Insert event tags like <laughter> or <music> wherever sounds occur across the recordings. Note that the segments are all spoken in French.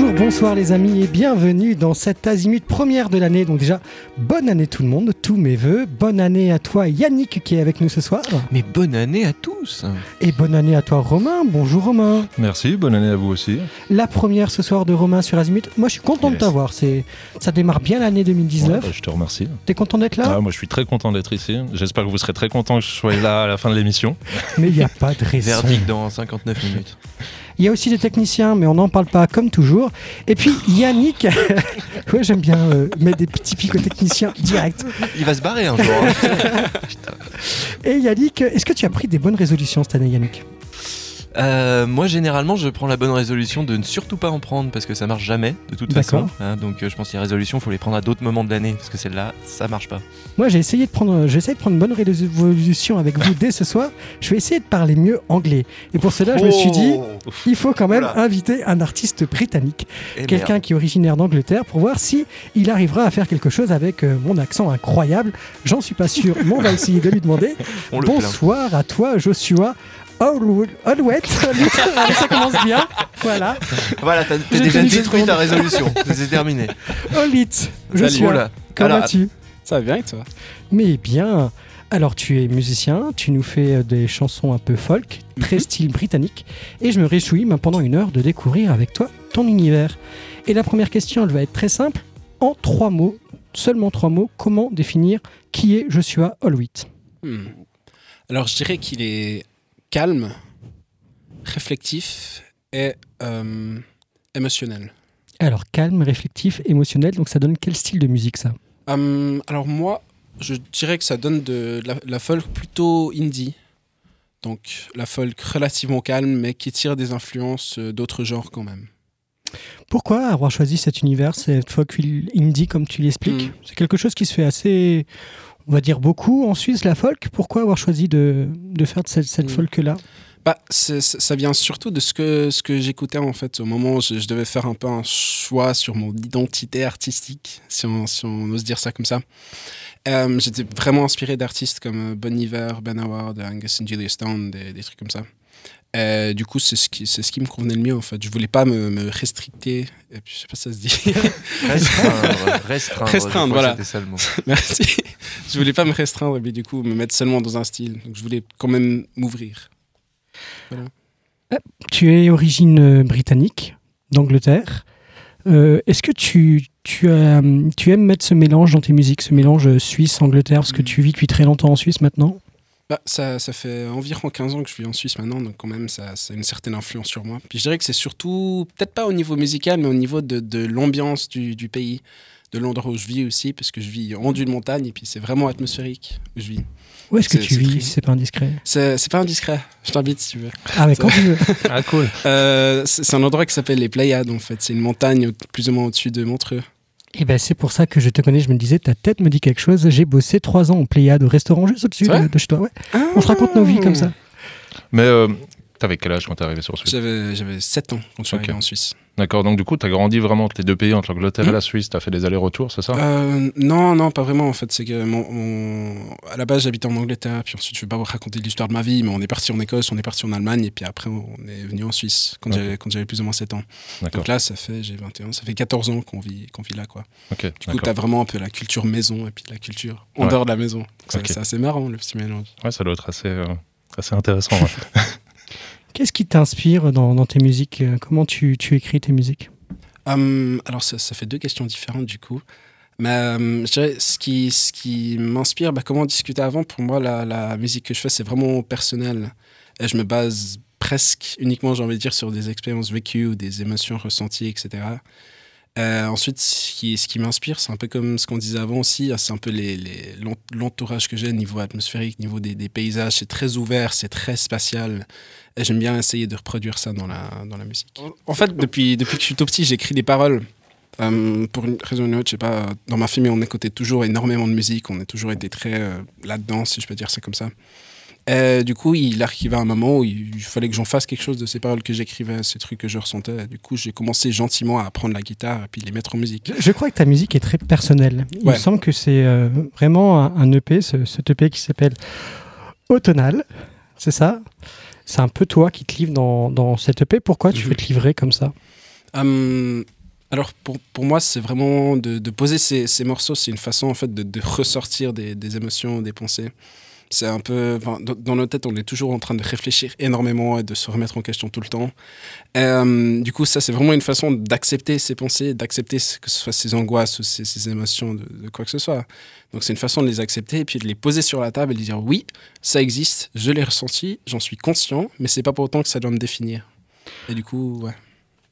Bonjour, bonsoir les amis et bienvenue dans cette azimut première de l'année. Donc déjà, bonne année tout le monde, tous mes voeux. Bonne année à toi Yannick qui est avec nous ce soir. Mais bonne année à tous Et bonne année à toi Romain. Bonjour Romain. Merci, bonne année à vous aussi. La première ce soir de Romain sur Azimut. Moi je suis content de t'avoir. C'est, ça démarre bien l'année 2019. Ouais, bah, je te remercie. T'es content d'être là? Ah, moi, je suis très content d'être ici. J'espère que vous serez très content que je sois là à la fin de l'émission. Mais il n'y a pas de raison. Verdict dans 59 minutes. <laughs> Il y a aussi des techniciens, mais on n'en parle pas comme toujours. Et puis Yannick, <laughs> ouais, j'aime bien euh, mettre des petits pics aux techniciens direct. Il va se barrer un jour. hein. <laughs> Et Yannick, est-ce que tu as pris des bonnes résolutions cette année, Yannick? Euh, moi, généralement, je prends la bonne résolution de ne surtout pas en prendre parce que ça marche jamais, de toute façon. Hein. donc, euh, je pense que les résolutions, faut les prendre à d'autres moments de l'année parce que celle-là, ça marche pas. Moi, j'ai essayé de prendre, j'ai essayé de prendre une bonne résolution avec vous dès ce soir. Je vais essayer de parler mieux anglais. Et pour cela, je me suis dit, il faut quand même inviter un artiste britannique, Eh quelqu'un qui est originaire d'Angleterre, pour voir si il arrivera à faire quelque chose avec euh, mon accent incroyable. J'en suis pas sûr, mais on va essayer de lui demander. <laughs> plaint. Bonsoir à toi, Joshua. Allez, ça commence bien. Voilà. Voilà, t'as t'as J'ai déjà tenu détruit ta résolution. <laughs> C'est terminé. Allit, Joshua. Oula. Comment Alors, vas-tu Ça va bien et toi? Mais bien. Alors, tu es musicien, tu nous fais euh, des chansons un peu folk, très Mhm. style britannique, et je me réjouis ben, pendant une heure de découvrir avec toi ton univers. Et la première question, elle va être très simple. En trois mots, seulement trois mots, comment définir qui est Joshua Holwitt Hmm. Alors je dirais qu'il est calme, réflectif et euh, émotionnel. Alors, calme, réflectif, émotionnel, donc ça donne quel style de musique ça? Hum, alors moi, je dirais que ça donne de la, la folk plutôt indie. Donc la folk relativement calme mais qui tire des influences euh, d'autres genres quand même. Pourquoi avoir choisi cet univers, cette folk indie comme tu l'expliques? Mm. C'est quelque chose qui se fait assez, on va dire beaucoup en Suisse, la folk. Pourquoi avoir choisi de, de faire de cette, cette Mm. folk-là? Bah, ça vient surtout de ce que, ce que j'écoutais en fait au moment où je, je devais faire un peu un choix sur mon identité artistique, si on, si on ose dire ça comme ça. Euh, J'étais vraiment inspiré d'artistes comme euh, Bon Iver, Ben Howard, Angus and Julia Stone, des, des trucs comme ça. Euh, du coup, c'est ce, qui, c'est ce qui me convenait le mieux en fait. Je voulais pas me, me restricter, et puis je sais pas si ça se dit. Restreindre. <laughs> Restreindre. Restreindre, voilà. C'était ça le mot. <laughs> Merci. Je voulais pas me restreindre puis du coup me mettre seulement dans un style. Donc je voulais quand même m'ouvrir. Tu es origine euh, britannique, d'Angleterre. Euh, Est-ce que tu, tu, as, tu aimes mettre ce mélange dans tes musiques, ce mélange euh, Suisse-Angleterre, parce que Mm. tu vis depuis très longtemps en Suisse maintenant Bah, ça, ça fait environ 15 ans que je vis en Suisse maintenant, donc quand même, ça, ça a une certaine influence sur moi. Puis je dirais que c'est surtout, peut-être pas au niveau musical, mais au niveau de, de l'ambiance du, du pays, de l'endroit où je vis aussi, parce que je vis en haut d'une montagne, et puis c'est vraiment atmosphérique où je vis. Où est-ce que tu vis c'est pas indiscret C'est pas indiscret, je t'invite si tu veux. Ah, mais quand tu veux. <laughs> Ah, cool. Euh, c'est un endroit qui s'appelle les Pléiades, en fait. C'est une montagne au- plus ou moins au-dessus de Montreux. Et ben c'est pour ça que je te connais. Je me disais, ta tête me dit quelque chose. J'ai bossé trois ans au Pléiade, au restaurant juste au-dessus de, de chez toi. Ouais. On se raconte nos vies comme ça. Mais euh, t'avais quel âge quand t'es arrivé sur Suisse? J'avais j'avais 7 ans quand je suis arrivé en Suisse. D'accord, donc du coup, t'as grandi vraiment entre les deux pays, entre l'Angleterre et la Suisse, t'as fait des allers-retours, c'est ça? Euh, non, non, pas vraiment en fait. C'est que mon, mon- à la base j'habitais en Angleterre, puis ensuite je vais pas vous raconter l'histoire de ma vie, mais on est parti en Écosse, on est parti en Allemagne, et puis après on est venu en Suisse quand j'avais plus ou moins 7 ans. Donc là ça fait j'ai 21, ça fait 14 ans qu'on vit qu'on vit là quoi. Ok, Du coup d'accord. t'as vraiment un peu la culture maison et puis la culture en Ouais. dehors de la maison. C'est assez marrant le petit mélange. Ouais, ça doit être assez, euh, assez intéressant. ouais. <laughs> Qu'est-ce qui t'inspire dans, tes musiques? Comment tu, écris tes musiques? Hum, alors ça, fait deux questions différentes du coup. Mais hum, ce qui, m'inspire, bah, comme on discutait avant, pour moi la, musique que je fais c'est vraiment personnel. Je me base presque uniquement, j'ai envie de dire, sur des expériences vécues ou des émotions ressenties, etc. Euh, ensuite, ce qui, m'inspire, c'est un peu comme ce qu'on disait avant aussi, hein, c'est un peu les, les- l'entourage que j'ai niveau atmosphérique, niveau des, des paysages. C'est très ouvert, c'est très spatial. Et j'aime bien essayer de reproduire ça dans la, dans la musique. En fait, depuis, depuis que je suis tout petit, j'écris des paroles. Euh, pour une raison ou une autre, je sais pas, dans ma famille, on écoutait toujours énormément de musique, on a toujours été très euh, là-dedans, si je peux dire ça comme ça. Et du coup, il arrivait un moment où il, fallait que j'en fasse quelque chose de ces paroles que j'écrivais, ces trucs que je ressentais. Du coup, j'ai commencé gentiment à apprendre la guitare et puis les mettre en musique. Je crois que ta musique est très personnelle. Il Ouais. me semble que c'est euh, vraiment un, un EP, ce, cet EP qui s'appelle Automnal. C'est ça? C'est un peu toi qui te livre dans, dans cet EP. Pourquoi tu Mhm. veux te livrer comme ça? Hum, alors pour, pour moi, c'est vraiment de, de poser ces, ces morceaux, c'est une façon en fait de, de ressortir des, des émotions, des pensées. C'est un peu dans, nos têtes, on est toujours en train de réfléchir énormément et de se remettre en question tout le temps. Euh, du coup, ça c'est vraiment une façon d'accepter ses pensées, d'accepter ce- que ce soit ses angoisses ou ses, ses émotions de, de quoi que ce soit. Donc c'est une façon de les accepter et puis de les poser sur la table et de dire oui, ça existe, je l'ai ressenti, j'en suis conscient, mais c'est pas pour autant que ça doit me définir. Et du coup, ouais.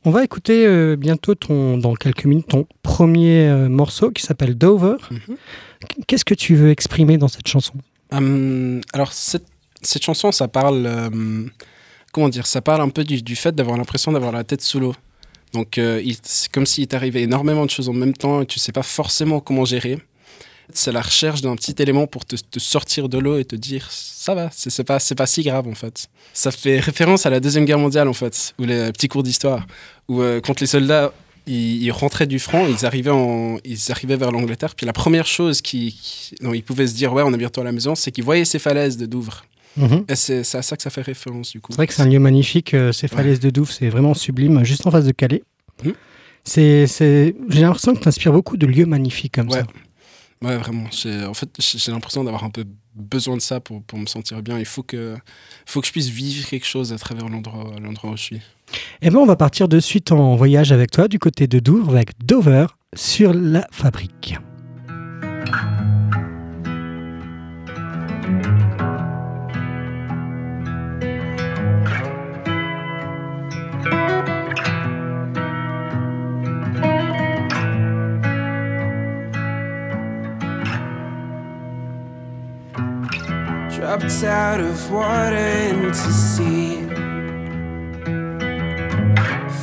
On va écouter euh, bientôt, ton, dans quelques minutes, ton premier euh, morceau qui s'appelle Dover. Mhm. Qu'est-ce que tu veux exprimer dans cette chanson? Hum, alors, cette, cette chanson, ça parle. euh, comment dire Ça parle un peu du, fait d'avoir l'impression d'avoir la tête sous l'eau. Donc, euh, c'est comme s'il t'arrivait énormément de choses en même temps et tu sais pas forcément comment gérer. C'est la recherche d'un petit élément pour te, sortir de l'eau et te dire ça va, c'est pas, pas si grave en fait. Ça fait référence à la Deuxième Guerre mondiale en fait, ou les petits cours d'histoire, où euh, quand les soldats ils, ils rentraient du front, ils arrivaient, en, ils arrivaient vers l'Angleterre, puis la première chose qui, qui- dont ils pouvaient se dire ouais, on est bientôt à la maison, c'est qu'ils voyaient ces falaises de Douvres. Et c'est à ça que ça fait référence du coup. C'est vrai que c'est un lieu magnifique, euh, ces falaises de Douvres, c'est vraiment sublime, juste en face de Calais. Mhm. C'est. J'ai l'impression que tu inspires beaucoup de lieux magnifiques comme Ouais. ça. Ouais, vraiment. En fait, j'ai l'impression d'avoir un peu besoin de ça pour, pour me sentir bien. Il faut que, faut que je puisse vivre quelque chose à travers l'endroit l'endroit où je suis. Et bien, on va partir de suite en voyage avec toi du côté de Douvres avec Dover sur la fabrique.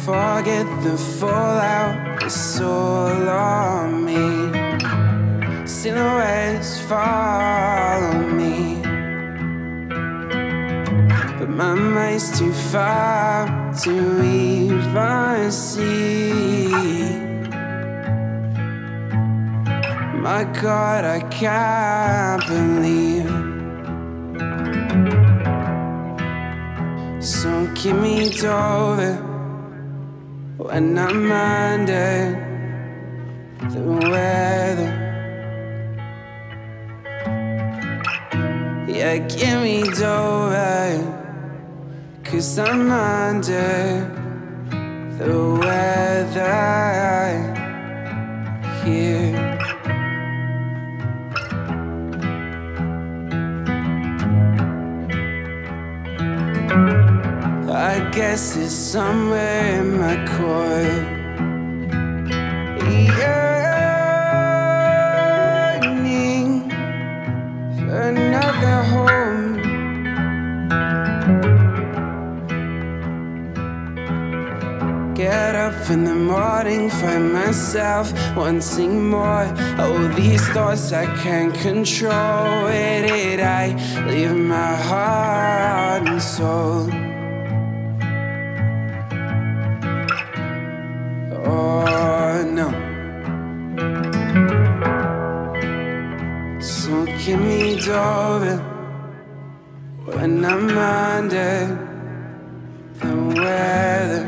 Forget the fallout, it's all on me. Silhouettes follow me. But my mind's too far to even see. My God, I can't believe. So keep me over when I'm under the weather. Yeah, give me over, cause I'm under the weather here. Guess it's somewhere in my core. Yearning for another home. Get up in the morning, find myself wanting more. Oh, these thoughts I can't control. Where did I leave my heart and soul? No. So give me over when I'm under the weather.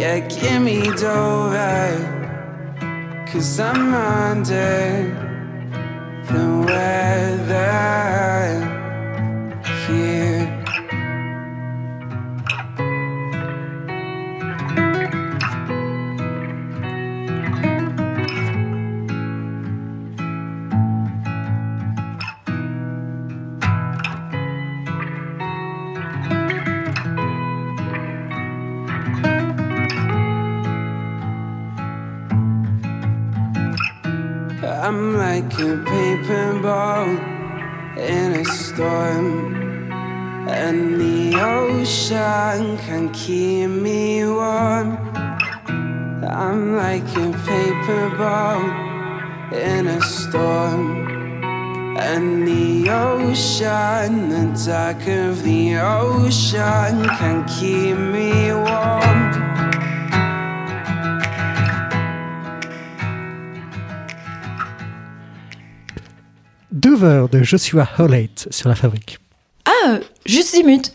Yeah, give me over, cause I'm under the weather here. Like a paper boat in a storm, and the ocean can keep me warm. I'm like a paper boat in a storm, and the ocean, the dark of the ocean, can keep me warm. De Joshua Howlett sur la fabrique. Ah, juste 10 minutes.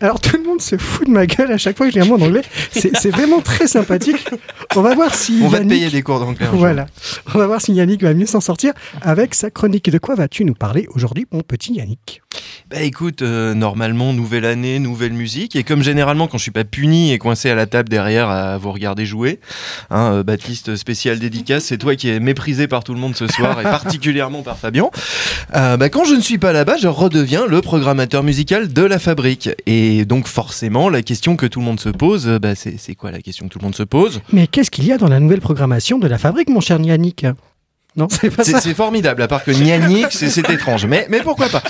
Alors tout le monde se fout de ma gueule à chaque fois que dis un mot en anglais. C'est vraiment très sympathique. On va voir si On va te Yannick- payer des cours d'anglais. Voilà. On va voir si Yannick va mieux s'en sortir avec sa chronique. De quoi vas-tu nous parler aujourd'hui, mon petit Yannick? Bah écoute, euh, normalement, nouvelle année, nouvelle musique. Et comme généralement, quand je suis pas puni et coincé à la table derrière à vous regarder jouer, hein, euh, Baptiste, spécial dédicace, c'est toi qui es méprisé par tout le monde ce soir et <laughs> particulièrement par Fabien. Euh, bah, quand je ne suis pas là-bas, je redeviens le programmateur musical de la fabrique. Et donc forcément, la question que tout le monde se pose, euh, bah, c'est c'est quoi la question que tout le monde se pose? Mais qu'est-ce qu'il y a dans la nouvelle programmation de la fabrique, mon cher Yannick? Non, c'est pas ça. c'est formidable, à part que Nianique, c'est étrange. Mais, mais pourquoi pas?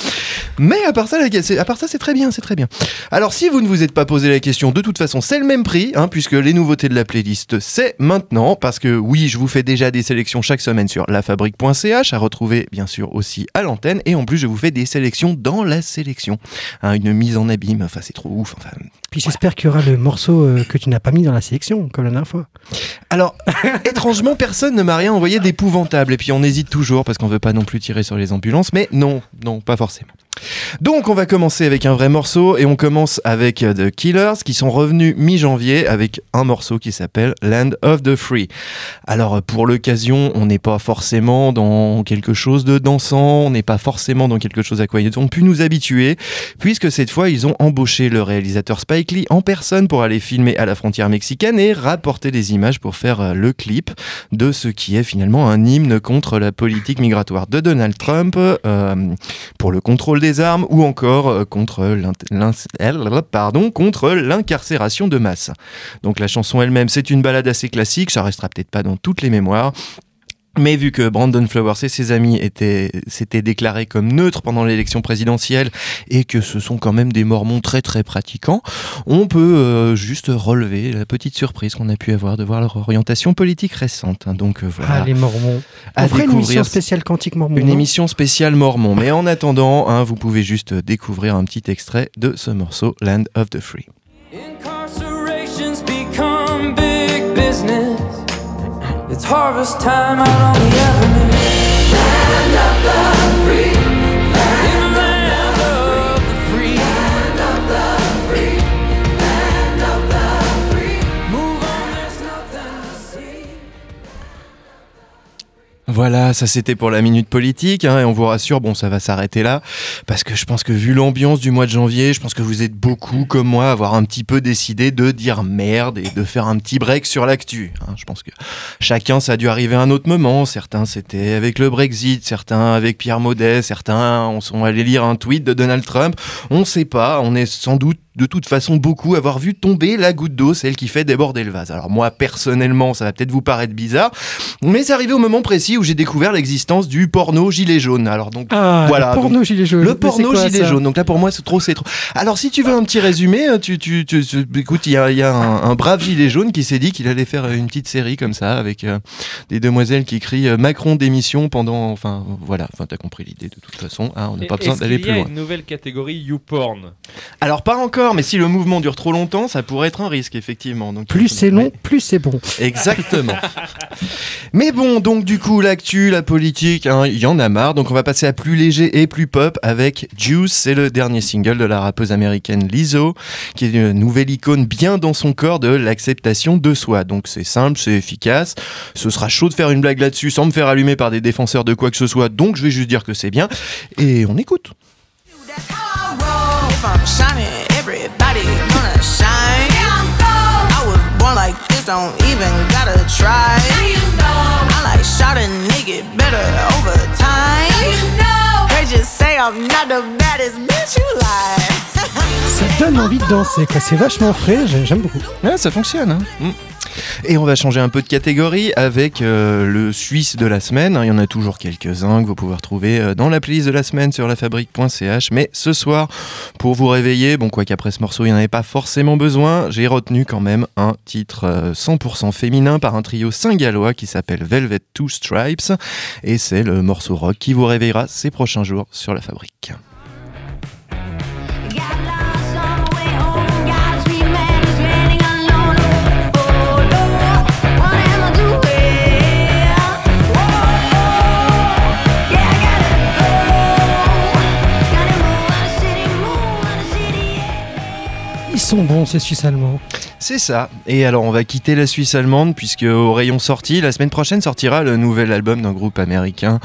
Mais à part ça, la- à part ça, c'est très bien, c'est très bien. Alors, si vous ne vous êtes pas posé la question, de toute façon, c'est le même prix, hein, puisque les nouveautés de la playlist, c'est maintenant. Parce que oui, je vous fais déjà des sélections chaque semaine sur lafabrique.ch, à retrouver bien sûr aussi à l'antenne. Et en plus, je vous fais des sélections dans la sélection. Hein, une mise en abîme, enfin, c'est trop ouf. Enfin, Puis j'espère qu'il y aura le morceau euh, que tu n'as pas mis dans la sélection, comme la dernière fois. Alors, <laughs> étrangement, personne ne m'a rien envoyé d'épouvantable. Et puis on hésite toujours parce qu'on veut pas non plus tirer sur les ambulances. Mais non, non, pas forcément. Donc on va commencer avec un vrai morceau et on commence avec euh, The Killers qui sont revenus mi-janvier avec un morceau qui s'appelle Land of the Free. Alors euh, pour l'occasion, on n'est pas forcément dans quelque chose de dansant, on n'est pas forcément dans quelque chose à quoi ils ont pu nous habituer puisque cette fois ils ont embauché le réalisateur Spike Lee en personne pour aller filmer à la frontière mexicaine et rapporter des images pour faire euh, le clip de ce qui est finalement un hymne contre la politique migratoire de Donald Trump, pour le contrôle des armes ou encore euh, contre l'incarcération de masse. Donc la chanson elle-même, c'est une balade assez classique, ça restera peut-être pas dans toutes les mémoires. Mais vu que Brandon Flowers et ses amis étaient, s'étaient déclarés comme neutres pendant l'élection présidentielle et que ce sont quand même des mormons très très pratiquants, on peut euh, juste relever la petite surprise qu'on a pu avoir de voir leur orientation politique récente. hein. Donc euh, voilà, Ah, les mormons. à On ferait une émission spéciale quantique mormon. une émission spéciale mormon. Mais en attendant, hein, vous pouvez juste découvrir un petit extrait de ce morceau Land of the Free. It's harvest time out on the avenue. Land of the free. Voilà, ça c'était pour la minute politique, hein, et on vous rassure, bon ça va s'arrêter là, parce que je pense que vu l'ambiance du mois de janvier, je pense que vous êtes beaucoup comme moi à avoir un petit peu décidé de dire merde et de faire un petit break sur l'actu. hein. Je pense que chacun ça a dû arriver à un autre moment, certains c'était avec le Brexit, certains avec Pierre Maudet, certains on sont allés lire un tweet de Donald Trump, on sait pas, on est sans doute de toute façon beaucoup avoir vu tomber la goutte d'eau, celle qui fait déborder le vase. Alors moi personnellement, ça va peut-être vous paraître bizarre, mais c'est arrivé au moment précis où j'ai découvert l'existence du porno gilet jaune. Alors donc Ah, Voilà, le porno gilet jaune. le porno quoi, gilet jaune. Donc là pour moi c'est trop c'est trop. Alors si tu veux un petit résumé, euh, tu tu, tu, tu- écoute il y a, il y a un, un brave gilet jaune qui s'est dit qu'il allait faire une petite série comme ça avec euh, des demoiselles qui crient euh, Macron démission pendant enfin voilà enfin t'as compris l'idée de toute façon. hein, on n'a pas besoin d'aller y plus a loin. une nouvelle catégorie YouPorn? Alors pas encore, mais si le mouvement dure trop longtemps, ça pourrait être un risque effectivement. Donc Plus c'est long, plus c'est bon. Exactement. <laughs> Mais bon, donc du coup, l'actu, la politique, hein, il y en a marre. Donc on va passer à plus léger et plus pop avec Juice. C'est le dernier single de la rappeuse américaine Lizzo, qui est une nouvelle icône bien dans son corps de l'acceptation de soi. Donc c'est simple, c'est efficace. Ce sera chaud de faire une blague là-dessus sans me faire allumer par des défenseurs de quoi que ce soit. Donc je vais juste dire que c'est bien. Et on écoute. That's how I roll. If I'm shining, everybody gonna shine. I was born like this, don't even gotta try. You know. I like shot a nigga better over time. You know. They just say I'm not the baddest bitch you like. Ça donne envie de danser, quoi. C'est vachement frais, j'ai- j'aime beaucoup. Ouais, ça fonctionne. hein. Mm. Et on va changer un peu de catégorie avec euh, le Suisse de la semaine. Il y en a toujours quelques-uns que vous pouvez retrouver euh, dans la playlist de la semaine sur lafabrique.ch. Mais ce soir, pour vous réveiller, bon, quoi qu'après ce morceau, il n'y en avait pas forcément besoin, j'ai retenu quand même un titre euh, 100% féminin par un trio saint-gallois qui s'appelle Velvet Two Stripes. Et c'est le morceau rock qui vous réveillera ces prochains jours sur la fabrique. Sont bons ces Suisses allemands. C'est ça. Et alors, on va quitter la Suisse allemande puisque au rayon sortie, la semaine prochaine sortira le nouvel album d'un groupe américain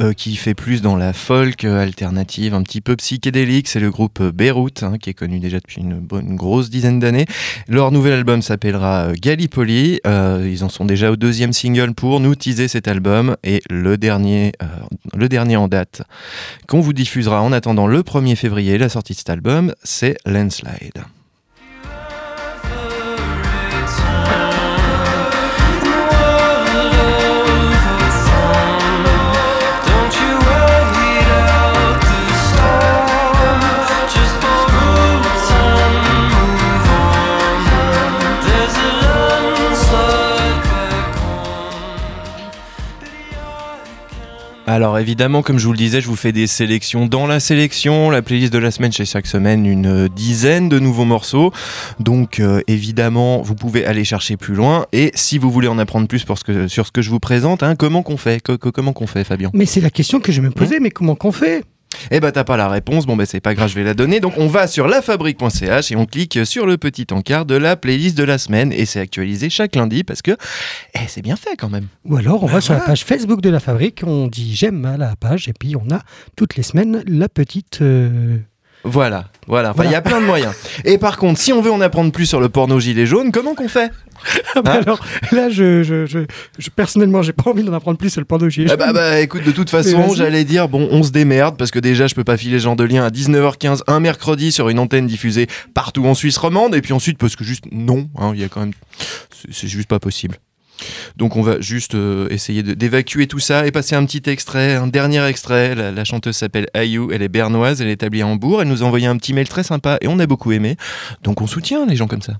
euh, qui fait plus dans la folk euh, alternative, un petit peu psychédélique. C'est le groupe euh, Beyrouth, hein, qui est connu déjà depuis une bonne grosse dizaine d'années. Leur nouvel album s'appellera Gallipoli. Ils en sont déjà au deuxième single pour nous teaser cet album et le dernier, le dernier en date qu'on vous diffusera en attendant le 1er février, la sortie de cet album, c'est Landslide. Alors évidemment, comme je vous le disais, je vous fais des sélections dans la sélection. La playlist de la semaine, chez chaque semaine une dizaine de nouveaux morceaux. Donc euh, évidemment, vous pouvez aller chercher plus loin. Et si vous voulez en apprendre plus pour ce que- sur ce que je vous présente, hein, comment qu'on fait? Co- co- Comment qu'on fait, Fabien? Mais c'est la question que je me posais, mais comment qu'on fait? Eh ben t'as pas la réponse. Bon ben c'est pas grave, je vais la donner. Donc on va sur lafabrique.ch et on clique sur le petit encart de la playlist de la semaine et c'est actualisé chaque lundi parce que eh, c'est bien fait quand même. Ou alors on Bah va sur la page Facebook de la fabrique, on dit j'aime à la page, et puis on a toutes les semaines la petite. euh, Voilà, voilà. Enfin, il Voilà. y a plein de moyens. Et par contre, si on veut en apprendre plus sur le porno gilet jaune, comment qu'on fait? Ah bah Hein? alors là, je, je, je, je- personnellement, j'ai pas envie d'en apprendre plus sur le porno gilet Ah bah, jaune. bah écoute, de toute façon, j'allais dire, bon, on se démerde, parce que déjà, je peux pas filer ce genre de lien à 19h15 un mercredi sur une antenne diffusée partout en Suisse romande, et puis ensuite, parce que juste, non, hein, il y a quand même. C'est juste pas possible. Donc on va juste euh, essayer d'évacuer tout ça et passer un petit extrait, un dernier extrait. La, la chanteuse s'appelle Ayou, elle est bernoise, elle est établie à Hambourg, elle nous a envoyé un petit mail très sympa et on a beaucoup aimé. Donc on soutient les gens comme ça.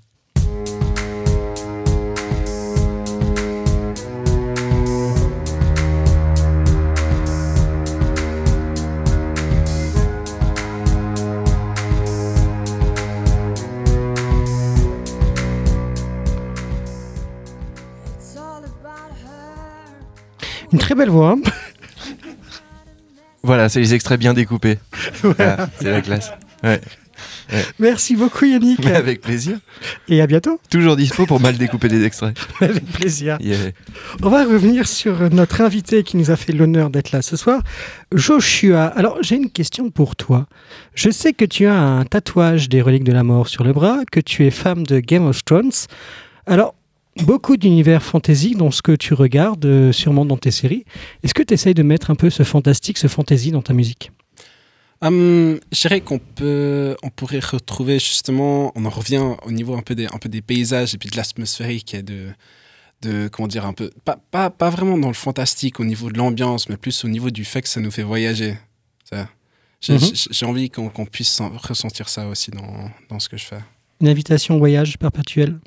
Une très belle voix. hein. <laughs> Voilà, c'est les extraits bien découpés. <laughs> Voilà, c'est la classe. Ouais. Merci beaucoup Yannick. Mais avec plaisir. Et à bientôt. Toujours dispo pour mal découper des extraits. <laughs> Avec plaisir. Yeah. On va revenir sur notre invité qui nous a fait l'honneur d'être là ce soir, Joshua. Alors, j'ai une question pour toi. Je sais que tu as un tatouage des reliques de la mort sur le bras, que tu es femme de Game of Thrones. Alors, beaucoup d'univers fantasy dans ce que tu regardes, euh, sûrement dans tes séries. Est-ce que tu essayes de mettre un peu ce fantastique, ce fantasy dans ta musique? Hum, je dirais qu'on peut, on pourrait retrouver justement, on en revient au niveau un peu des, un peu des paysages et puis de l'atmosphérique et de, de, comment dire, un peu, pas, pas, pas vraiment dans le fantastique au niveau de l'ambiance, mais plus au niveau du fait que ça nous fait voyager. Ça. J'ai Mhm. j'ai- envie qu'on puisse en- ressentir ça aussi dans, dans ce que je fais. Une invitation au voyage perpétuel?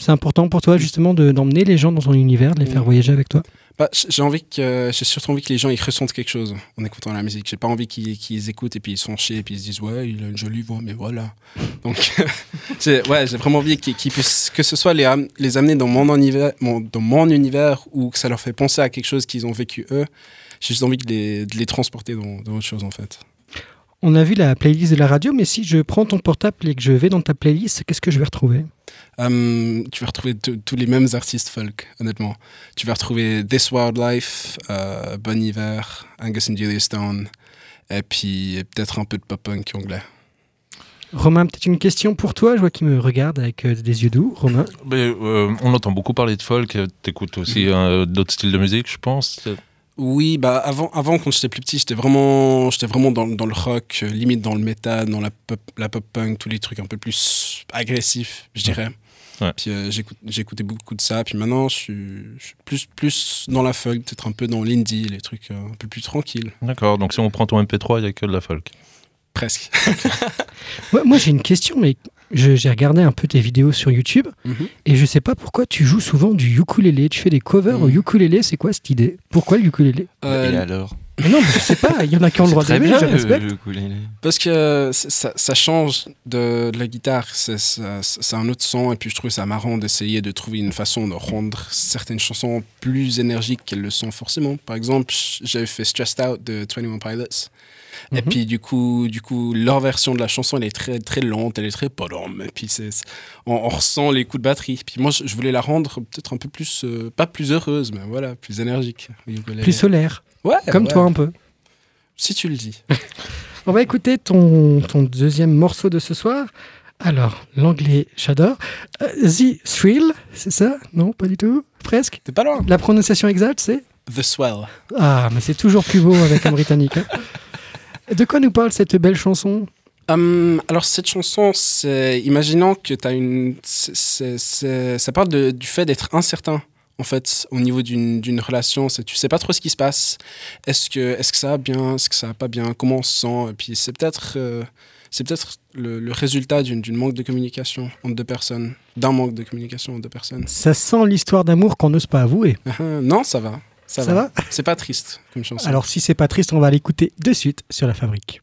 C'est important pour toi justement de- d'emmener les gens dans ton univers, de les faire Mm. voyager avec toi? Bah, j'ai envie que j'ai surtout envie que les gens ils ressentent quelque chose en écoutant la musique. J'ai pas envie qu'ils qu'ils écoutent et puis ils sont chiés et puis ils se disent ouais il a une jolie voix mais voilà. Donc <laughs> j'ai ouais j'ai vraiment envie qu'ils puissent que ce soit les les amener dans mon univers mon- dans mon univers ou que ça leur fait penser à quelque chose qu'ils ont vécu eux. J'ai juste envie de les, de les transporter dans, dans autre chose en fait. On a vu la playlist de la radio, mais si je prends ton portable et que je vais dans ta playlist, qu'est-ce que je vais retrouver? Hum, tu vas retrouver tous tous les mêmes artistes folk, honnêtement. Tu vas retrouver This Wildlife, euh, Bon Hiver, Angus and Julia Stone, et puis peut-être un peu de pop-punk anglais. Romain, peut-être une question pour toi. Je vois qu'il me regarde avec euh, des yeux doux. Romain, Mais, euh, on entend beaucoup parler de folk. T'écoutes aussi euh, d'autres styles de musique, je pense. Oui, bah avant, avant quand j'étais plus petit, j'étais vraiment, j'étais vraiment dans, dans le rock, euh, limite dans le métal, dans la pop, la pop punk, tous les trucs un peu plus agressifs, je dirais. Ouais. Puis euh, j'écoute- j'écoutais beaucoup de ça. Puis maintenant, je suis, je suis plus, plus dans la folk, peut-être un peu dans l'indie, les trucs euh, un peu plus tranquilles, D'accord. Donc si on prend ton MP3, il n'y a que de la folk. presque. <laughs> Ouais, moi j'ai une question, mais j'ai regardé un peu tes vidéos sur YouTube Mhm. et je sais pas pourquoi tu joues souvent du ukulélé. Tu fais des covers Mhm. au ukulélé. C'est quoi cette idée? Pourquoi le ukulélé? Et Euh, alors? Mais non, mais je sais pas, il y en a qui ont le droit Très d'aimer, bien je le- respecte. le ukulélé. Parce que c'est- ça, ça change de, de la guitare, c'est un autre son, et puis je trouve ça marrant d'essayer de trouver une façon de rendre certaines chansons plus énergiques qu'elles le sont forcément. Par exemple, j'avais fait Stressed Out de 21 Pilots, et Mhm. puis du coup, du coup, leur version de la chanson, elle est très, très lente, elle est très podom, et puis on, on ressent les coups de batterie. Puis moi, je, voulais la rendre peut-être un peu plus, euh, pas plus heureuse, mais voilà, plus énergique. Plus solaire, Ouais, comme ouais. toi un peu. Si tu le dis. <laughs> On va écouter ton, ton deuxième morceau de ce soir. Alors, l'anglais, j'adore. Euh, The Thrill, c'est ça? Non, pas du tout? Presque? T'es pas loin. La prononciation exacte, c'est? The Swell. Ah, mais c'est toujours plus beau avec un britannique. hein. <laughs> De quoi nous parle cette belle chanson? Hum, alors cette chanson, c'est imaginons que tu as une, ça parle de- du fait d'être incertain en fait au niveau d'une relation. C'est tu sais pas trop ce qui se passe. Est-ce que est-ce que ça va bien, est-ce que ça va pas bien, comment on se sent? Et puis c'est peut-être euh, c'est peut-être le, le résultat d'une manque de communication entre deux personnes, d'un manque de communication entre deux personnes. Ça sent l'histoire d'amour qu'on n'ose pas avouer. <laughs> Non, ça va, ça, Ça va. va C'est pas triste comme chanson. Alors, si c'est pas triste, on va l'écouter de suite sur la fabrique.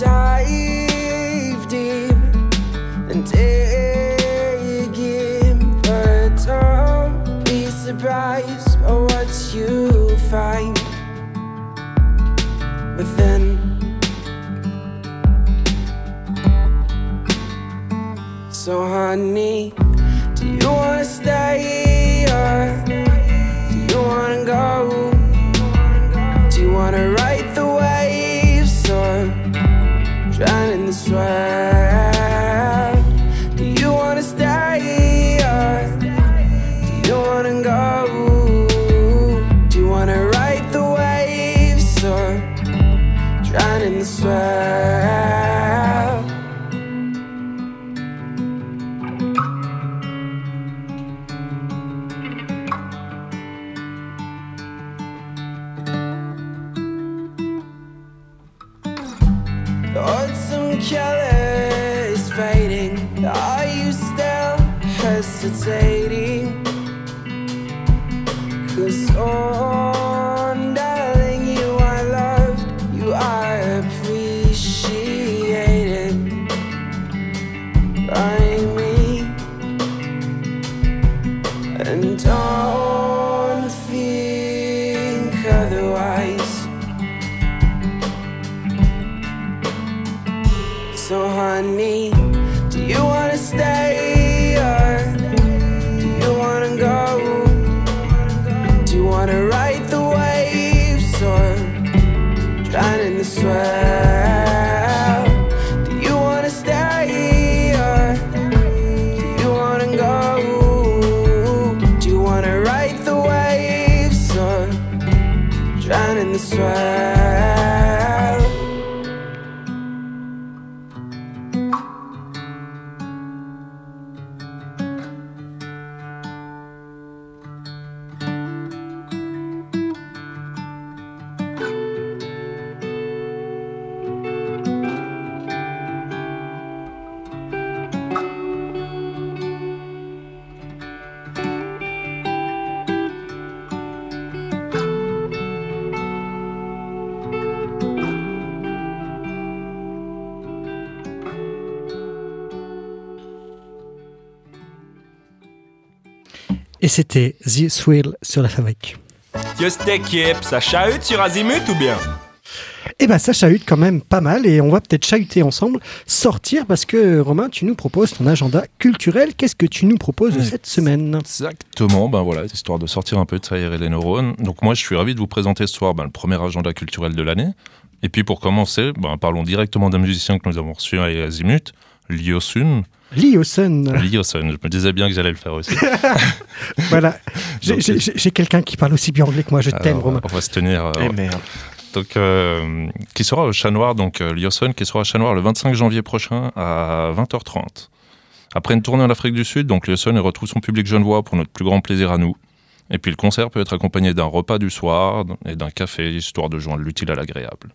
Dive deep and dig in, for don't be surprised by what you find within. So, honey, do you wanna stay Et c'était The Thrill sur la fabrique. Just équipe, ça chahute sur Azimut ou bien? Eh ben ça chahute quand même pas mal et on va peut-être chahuter ensemble, sortir parce que Romain, tu nous proposes ton agenda culturel. Qu'est-ce que tu nous proposes Ouais. cette semaine? Exactement, ben voilà, histoire de sortir un peu de s'aérer les neurones. Donc moi, je suis ravi de vous présenter ce soir ben, le premier agenda culturel de l'année. Et puis pour commencer, ben, parlons directement d'un musicien que nous avons reçu à Azimut, Lyosun. Liosun. Lyosun, je me disais bien que j'allais le faire aussi. <laughs> voilà. J'ai- quelqu'un qui parle aussi bien anglais que moi. Je t'aime, Romain. on va se tenir. euh, Eh merde. donc, euh, qui sera au Chat Noir, donc euh, Lyosun, qui sera au Chat Noir le 25 janvier prochain à 20h30. Après une tournée en Afrique du Sud, donc Lyosun y retrouve son public genevois pour notre plus grand plaisir à nous. Et puis le concert peut être accompagné d'un repas du soir et d'un café, histoire de joindre l'utile à l'agréable.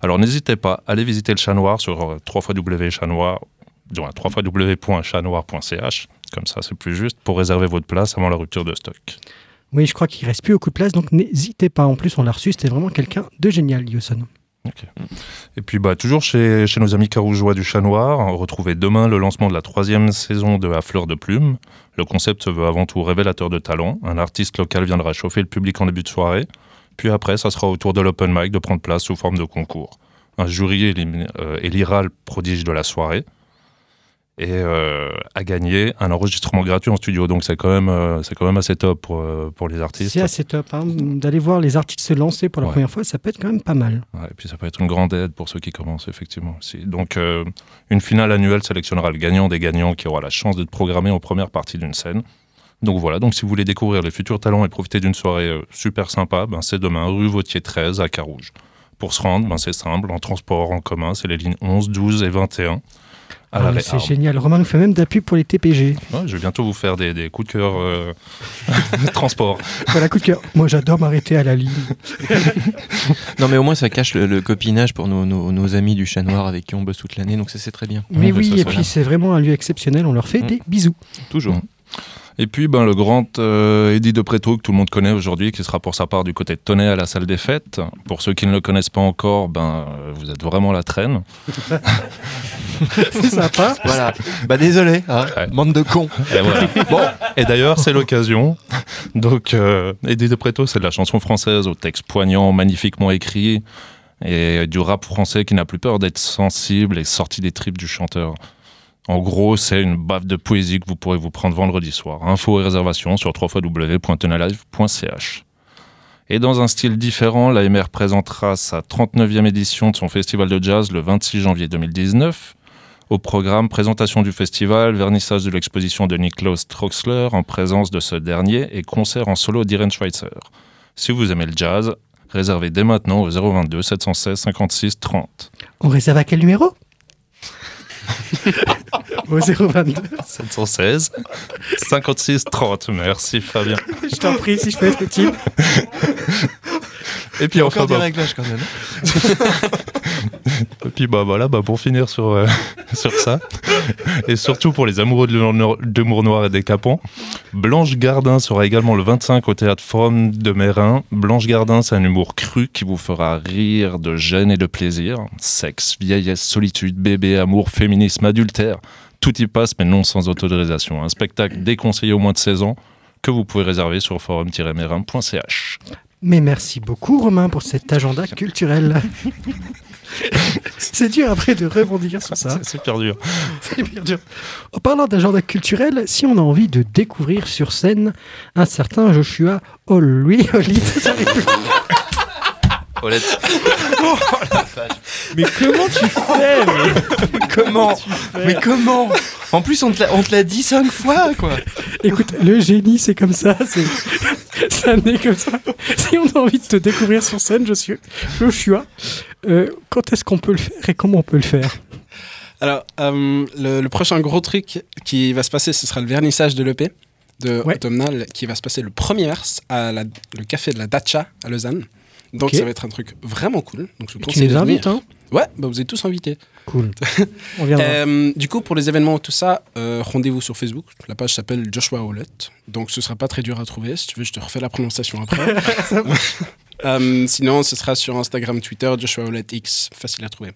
Alors n'hésitez pas, allez visiter le Chat Noir sur www.chatnoir, disons, www.chatnoir.ch, comme ça c'est plus juste, pour réserver votre place avant la rupture de stock. Oui, je crois qu'il reste plus beaucoup de place, donc n'hésitez pas. En plus, on l'a reçu. C'était vraiment quelqu'un de génial, Liosun. Et puis bah, toujours chez, chez nos amis carougeois du Chat Noir, retrouvez demain le lancement de la troisième saison de À Fleur de Plume. Le concept se veut avant tout révélateur de talent. Un artiste local viendra chauffer le public en début de soirée. Puis après, ça sera au tour de l'open mic de prendre place sous forme de concours. Un jury euh, élira le prodige de la soirée et euh, a gagné un enregistrement gratuit en studio. Donc c'est quand même, euh, c'est quand même assez top pour, euh, pour les artistes. C'est assez top. hein. D'aller voir les artistes se lancer pour la Ouais. première fois, ça peut être quand même pas mal. Ouais, et puis ça peut être une grande aide pour ceux qui commencent, effectivement. Aussi. Donc, euh, une finale annuelle sélectionnera le gagnant des gagnants qui aura la chance d'être programmé en première partie d'une scène. Donc voilà, donc si vous voulez découvrir les futurs talents et profiter d'une soirée super sympa, ben, c'est demain, rue Vautier 13 à Carouge. Pour se rendre, ben, c'est simple, en transport en commun, c'est les lignes 11, 12 et 21. Ah, mais c'est Arles. génial. Romain nous fait même d'appui pour les TPG. Ouais, je vais bientôt vous faire des, des coups de cœur euh, <laughs> transport. Voilà, coup de cœur. Moi, j'adore m'arrêter à la ligne. <laughs> Non, mais au moins ça cache le, le copinage pour nos, nos- nos amis du Chat Noir avec qui on bosse toute l'année, donc ça c'est très bien. Mais oui, et puis c'est vraiment un lieu exceptionnel. On leur fait Mm. des bisous. Toujours. Et puis ben, le grand euh, Eddie de Préto que tout le monde connaît aujourd'hui, qui sera pour sa part du côté de Tonnet à la salle des fêtes. Pour ceux qui ne le connaissent pas encore, ben, euh, vous êtes vraiment la traîne. C'est sympa. <laughs> Voilà. Bah désolé, hein. Ouais. bande de cons. Et, voilà. bon, et d'ailleurs, c'est l'occasion. Donc, euh, Eddie de Préto, c'est de la chanson française au texte poignant, magnifiquement écrit, et du rap français qui n'a plus peur d'être sensible et sorti des tripes du chanteur. En gros, c'est une baffe de poésie que vous pourrez vous prendre vendredi soir. Infos et réservations sur www.tenalive.ch. Et dans un style différent, l'AMR présentera sa 39e édition de son festival de jazz le 26 janvier 2019. Au programme, présentation du festival, vernissage de l'exposition de Niklaus Troxler en présence de ce dernier et concert en solo d'Irene Schweitzer. Si vous aimez le jazz, réservez dès maintenant au 022 716 56 30. On réserve à quel numéro? <laughs> Au 022. 716 56 30. Merci Fabien. Je t'en prie, si je peux être utile. Et puis enfin, Encore des bah, réglages quand même. <laughs> et puis bah voilà, bah pour finir sur euh, <laughs> sur ça et surtout pour les amoureux de l'humour- d'humour noir et des capons, Blanche Gardin sera également le 25 au théâtre Forum de Mérin. Blanche Gardin, c'est un humour cru qui vous fera rire de gêne et de plaisir. Sexe, vieillesse, solitude, bébé, amour, féminisme, adultère, tout y passe mais non sans autorisation. Un spectacle déconseillé au moins de 16 ans que vous pouvez réserver sur forum-mérin.ch. Mais merci beaucoup, Romain, pour cet agenda culturel. <laughs> <laughs> C'est dur après de rebondir sur ça. C'est super dur. <laughs> C'est dur. En parlant d'agenda culturel, si on a envie de découvrir sur scène un certain Joshua Holly, <laughs> Holly, <laughs> mais comment tu fais mais <laughs> Comment Mais comment En plus, on te l'a- on te l'a dit cinq fois, quoi. Écoute, le génie, c'est comme ça. C'est ça naît comme ça. Si on a envie de te découvrir sur scène, je suis Joshua. euh, quand est-ce qu'on peut le faire et comment on peut le faire Alors, euh, le, le prochain gros truc qui va se passer, ce sera le vernissage de l'EP de Ouais. Automnal qui va se passer le 1er mars à la- le café de la Dacha à Lausanne. Donc ça va être un truc vraiment cool. Donc je vous Tu conseille nous de invites, hein Ouais, bah vous êtes tous invités. Cool. <laughs> On. Euh, du coup, pour les événements et tout ça, euh, rendez-vous sur Facebook. La page s'appelle Joshua Howlett. Donc ce sera pas très dur à trouver. Si tu veux, je te refais la prononciation après. <laughs> <laughs> Euh, sinon, ce sera sur Instagram, Twitter, Joshua Howlett X. Facile à trouver.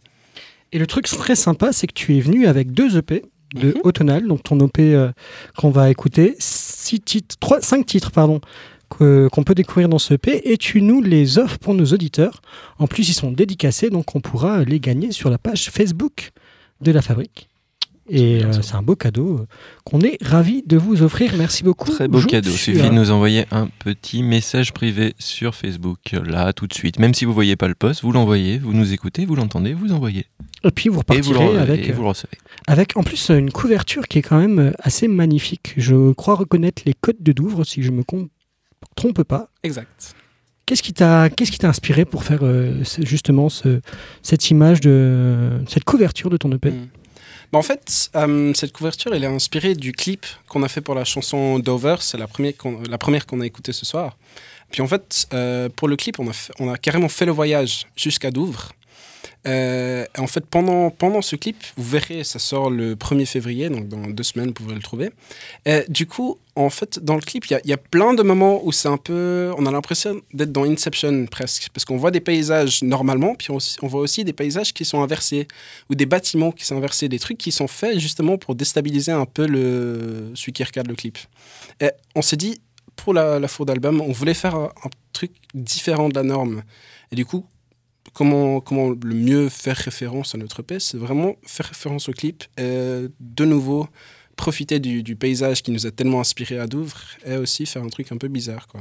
Et le truc très sympa, c'est que tu es venu avec deux EP de Autonal, donc ton EP euh, qu'on va écouter, six titres, trois, cinq titres, pardon, qu'on peut découvrir dans ce EP, et tu nous les offres pour nos auditeurs. En plus, ils sont dédicacés, donc on pourra les gagner sur la page Facebook de la fabrique. Et bien euh, c'est un beau cadeau euh, qu'on est ravis de vous offrir. Merci beaucoup. Très beau cadeau. Suffit de nous envoyer un petit message privé sur Facebook, là, tout de suite. Même si vous voyez pas le post, vous l'envoyez, vous nous écoutez, vous l'entendez, vous envoyez. Et puis vous Et vous, repartirez le, avec, et euh, vous le recevez. avec en plus une couverture qui est quand même euh, assez magnifique. Je crois reconnaître les codes de Douvres, si je me com- trompe pas. Exact. Qu'est-ce qui t'a qu'est-ce qui t'a inspiré pour faire euh, justement ce- cette image de cette couverture de ton EP Mm. Bah, en fait, euh, cette couverture, elle est inspirée du clip qu'on a fait pour la chanson Dover. C'est la première qu'on la première qu'on a écoutée ce soir. Puis en fait, euh, pour le clip, on a, fait- on a carrément fait le voyage jusqu'à Douvres. Euh, en fait, pendant, pendant ce clip, vous verrez, ça sort le 1er février, donc dans deux semaines, vous pourrez le trouver. Et du coup, en fait, dans le clip, il y a- plein de moments où c'est un peu. On a l'impression d'être dans Inception presque. Parce qu'on voit des paysages normalement, puis on, voit aussi des paysages qui sont inversés, ou des bâtiments qui sont inversés, des trucs qui sont faits justement pour déstabiliser un peu le, celui qui regarde le clip. Et on s'est dit, pour la, la four d'album, on voulait faire un, un truc différent de la norme. Et du coup, comment, comment le mieux faire référence à notre EP, c'est vraiment faire référence au clip et de nouveau profiter du, du paysage qui nous a tellement inspiré à Douvres et aussi faire un truc un peu bizarre. Quoi.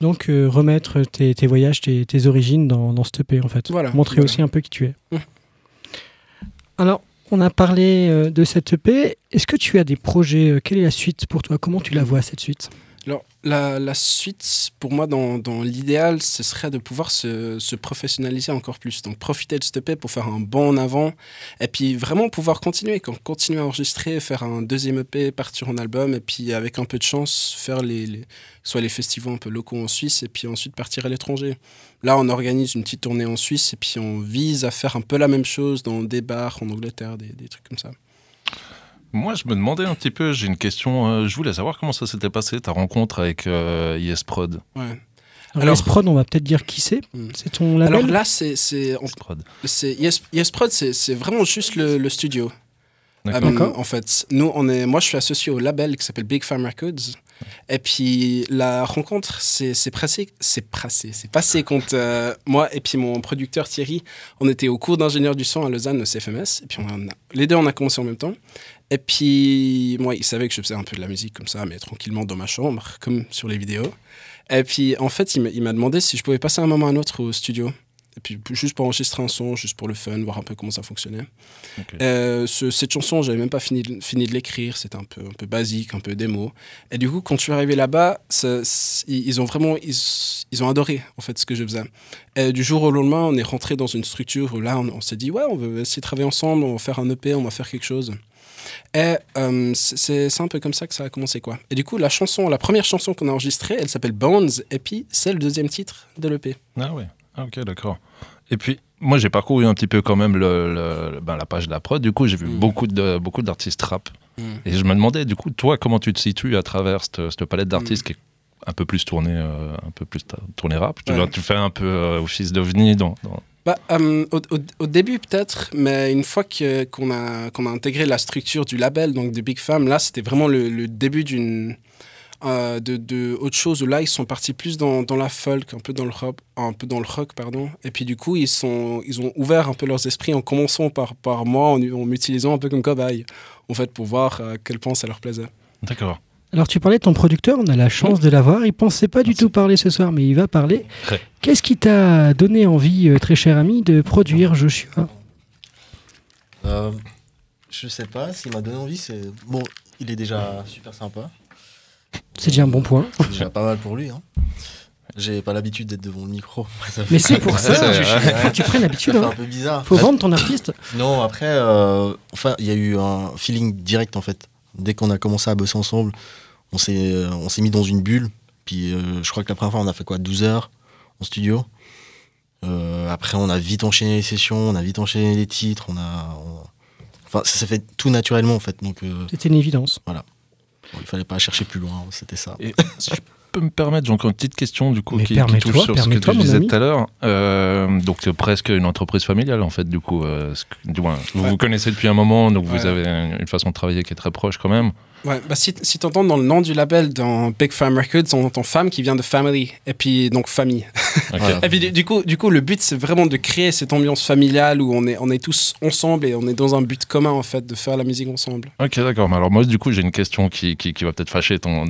Donc euh, remettre tes, tes voyages, tes, tes origines dans, dans ce EP en fait. Voilà, Montrer voilà. aussi un peu qui tu es. Mm. Alors, on a parlé euh, de cette EP. Est-ce que tu as des projets euh, Quelle est la suite pour toi? Comment tu la vois cette suite? Alors, la, suite, pour moi, dans, l'idéal, ce serait de pouvoir se, se professionnaliser encore plus. Donc, profiter de ce EP pour faire un bond en avant. Et puis, vraiment pouvoir continuer. Continuer à enregistrer, faire un deuxième EP, partir en album. Et puis, avec un peu de chance, faire les, les- soit les festivals un peu locaux en Suisse. Et puis, ensuite, partir à l'étranger. Là, on organise une petite tournée en Suisse. Et puis, on vise à faire un peu la même chose dans des bars en Angleterre, des, des trucs comme ça. Moi, je me demandais un petit peu, j'ai une question. euh, je voulais savoir comment ça s'était passé, ta rencontre avec euh, YesProd. Ouais. Alors, S-Prod, on va peut-être dire qui c'est. Mm. C'est ton label Alors là, c'est. c'est- on- YesProd. c'est- Yes, YesProd, c'est vraiment juste le, le studio. D'accord. Euh, D'accord. en fait, nous, on est, moi, je suis associé au label qui s'appelle Big Farm Records. Et puis, la rencontre, c'est c'est passé, c'est passé, c'est passé quand euh, moi et puis mon producteur Thierry, on était au cours d'ingénieur du son à Lausanne, au CFMS. Et puis, on a- les deux, on a commencé en même temps. Et puis, moi, il savait que je faisais un peu de la musique comme ça, mais tranquillement dans ma chambre, comme sur les vidéos. Et puis, en fait, il m'a- demandé si je pouvais passer un moment à un autre au studio. Et puis, juste pour enregistrer un son, juste pour le fun, voir un peu comment ça fonctionnait. Euh, ce- cette chanson, j'avais même pas fini de, fini de l'écrire. C'était un peu, un peu basique, un peu démo. Et du coup, quand je suis arrivé là-bas, ils ils ont vraiment, ils, ils ont adoré en fait ce que je faisais. Et du jour au lendemain, on est rentré dans une structure où là, on, on s'est dit ouais, on veut essayer de travailler ensemble, on va faire un EP, on va faire quelque chose. Et euh, c'est- un peu comme ça que ça a commencé quoi. Et du coup, la chanson, la première chanson qu'on a enregistrée, elle s'appelle Bones. Et puis, c'est le deuxième titre de l'EP. Ah ouais, Ah, ok, d'accord. Et puis, moi, j'ai parcouru un petit peu quand même le, le- ben, la page de la prod. Du coup, j'ai vu Mm. beaucoup de beaucoup d'artistes rap. Mm. Et je me demandais, du coup, toi, comment tu te situes à travers cette, cette palette d'artistes qui est un peu plus tournée, euh, un peu plus tournée rap? Ouais. tu fais un peu euh, office d'ovni dans, dans- Bah, euh, au, au- début peut-être, mais une fois que- qu'on a, qu'on a intégré la structure du label, donc de Big Fam, là c'était vraiment le, début d'une euh, de, de autre chose là ils sont partis plus dans, dans la folk, un peu dans le rock, un peu dans le rock pardon. Et puis du coup ils sont ils ont ouvert un peu leurs esprits en commençant par par moi en, en m'utilisant un peu comme cobaye en fait pour voir à quel point ça leur plaisait. D'accord. Alors tu parlais de ton producteur, on a la chance de l'avoir. Il pensait pas du tout parler ce soir, mais il va parler. Qu'est-ce qui t'a donné envie, euh, très cher ami, de produire Joshua? Euh, je sais pas, s'il m'a donné envie, c'est. Bon, il est déjà super sympa. C'est déjà un bon point. C'est déjà pas mal pour lui. Hein. J'ai pas l'habitude d'être devant le micro. <laughs> Mais c'est pour <laughs> ça, ça, faut que tu prennes l'habitude. Hein. un peu bizarre. Faut vendre ton artiste. <coughs> Non, après, euh, enfin, il y a eu un feeling direct en fait. Dès qu'on a commencé à bosser ensemble, on s'est, on s'est mis dans une bulle. Puis euh, je crois que la première fois, on a fait quoi 12 heures en studio. Euh, après, on a vite enchaîné les sessions, on a vite enchaîné les titres. On a, on- Enfin, ça s'est fait tout naturellement en fait. Donc, euh, C'était une évidence. bon, il fallait pas chercher plus loin. C'était ça. Et si je peux me permettre, j'ai encore une petite question du coup Mais qui, touche sur ce que tu permets-toi, mon disais tout à l'heure. Euh, donc c'est presque une entreprise familiale en fait du coup. euh, ce que- du moins, vous Ouais. vous connaissez depuis un moment, donc vous avez une une façon de travailler qui est très proche quand même. Ouais, bah si, si tu entends dans le nom du label, dans Big Fam Records, on entend femme qui vient de family, et puis donc famille. <laughs> Et puis du, du coup, du coup, le but c'est vraiment de créer cette ambiance familiale où on est, on est tous ensemble et on est dans un but commun en fait, de faire la musique ensemble. Ok, d'accord. Mais alors, moi, du coup, j'ai une question qui, qui, qui va peut-être fâcher ton.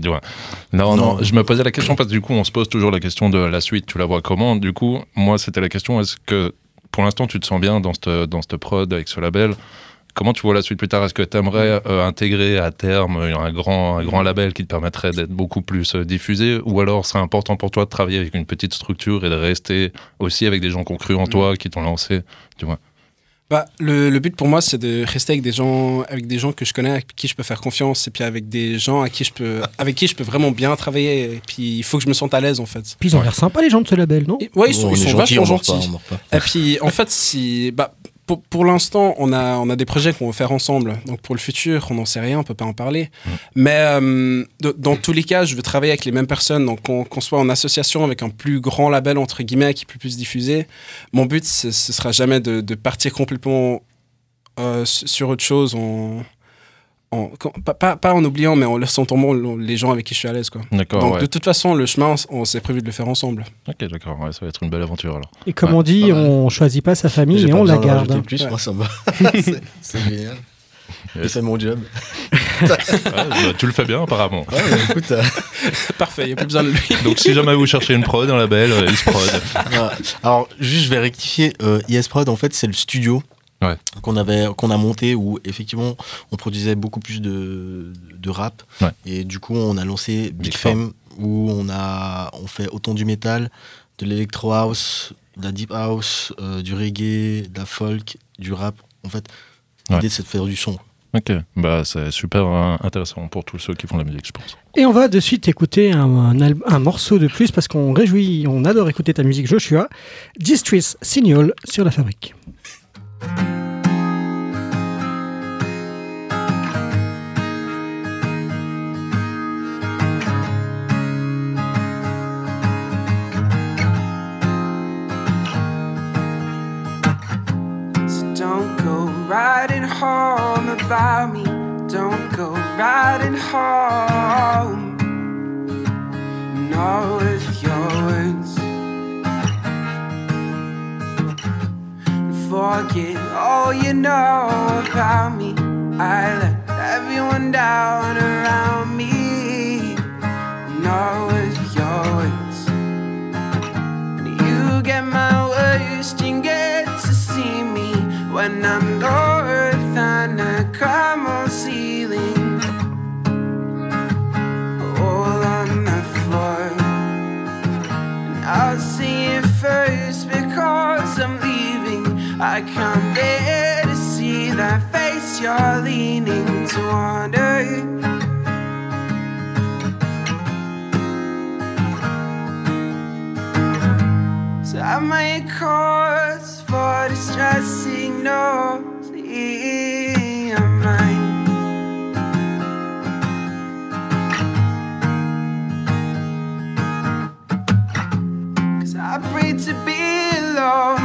non, Non. je me posais la question parce que du coup, on se pose toujours la question de la suite. Tu la vois comment? Du coup, moi, c'était la question est-ce que pour l'instant, tu te sens bien dans cette, dans cette prod avec ce label? Comment tu vois la suite plus tard? Est-ce que tu aimerais intégrer à terme un grand, un grand label qui te permettrait d'être beaucoup plus euh, diffusé? Ou alors c'est important pour toi de travailler avec une petite structure et de rester aussi avec des gens qui ont cru en toi, qui t'ont lancé Tu vois? Bah, le, le but pour moi, c'est de rester avec des gens, avec des gens que je connais, avec qui je peux faire confiance, et puis avec des gens à qui je peux, avec qui je peux vraiment bien travailler. Et puis il faut que je me sente à l'aise en fait. Puis ils ont l'air sympas les gens de ce label, non? Et- ouais, ils sont, On ils sont gentils, vachement gentils. pas. Et puis, en fait, si, bah, pour, pour l'instant, on a, on a des projets qu'on veut faire ensemble. Donc, pour le futur, on n'en sait rien, on peut pas en parler. Mais euh, de- dans tous les cas, je veux travailler avec les mêmes personnes. Donc, qu'on soit en association avec un plus grand label, entre guillemets, qui peut plus diffuser. Mon but, ce ce sera jamais de, de partir complètement euh, sur autre chose. En- quand- pas, pas, pas en oubliant, mais en laissant tomber les gens avec qui je suis à l'aise. Quoi. D'accord, Donc, ouais. de toute façon, le chemin, on s'est prévu de le faire ensemble. Ok, d'accord. Ouais, ça va être une belle aventure alors. Et comme Ouais, on dit, on choisit pas sa famille et pas on la garde. plus, Ouais. moi ça me va. <laughs> C'est- génial. Yes. C'est mon job. Ouais, bah, tu le fais bien apparemment. Ouais, mais écoute, euh, <laughs> Parfait, il n'y a plus besoin de lui. Donc si jamais vous cherchez une prod, un label, euh, Is Prod. voilà. alors juste je vais rectifier. Euh, Prod en fait c'est le studio Ouais. qu'on avait qu'on a monté où effectivement on produisait beaucoup plus de, de rap Ouais. et du coup on a lancé Big, Big Fame où on a on fait autant du métal, de l'électro house, de la deep house, euh, du reggae, de la folk, du rap. En fait Ouais. l'idée c'est de faire du son. Ok, bah c'est super euh, intéressant pour tous ceux qui font de la musique, je pense. Et on va de suite écouter un, un un morceau de plus parce qu'on réjouit, on adore écouter ta musique Joshua. Distress Signal sur la fabrique. About me. Don't go riding home. Not with your words. Forget all oh, you know about me. I let everyone down around me. Not with your words. And you get my worst, you get to see me when I'm lower than a caramel I can't bear to see that face you're leaning. So I might cause for distressing noise in your mind. Cause I pray to be alone,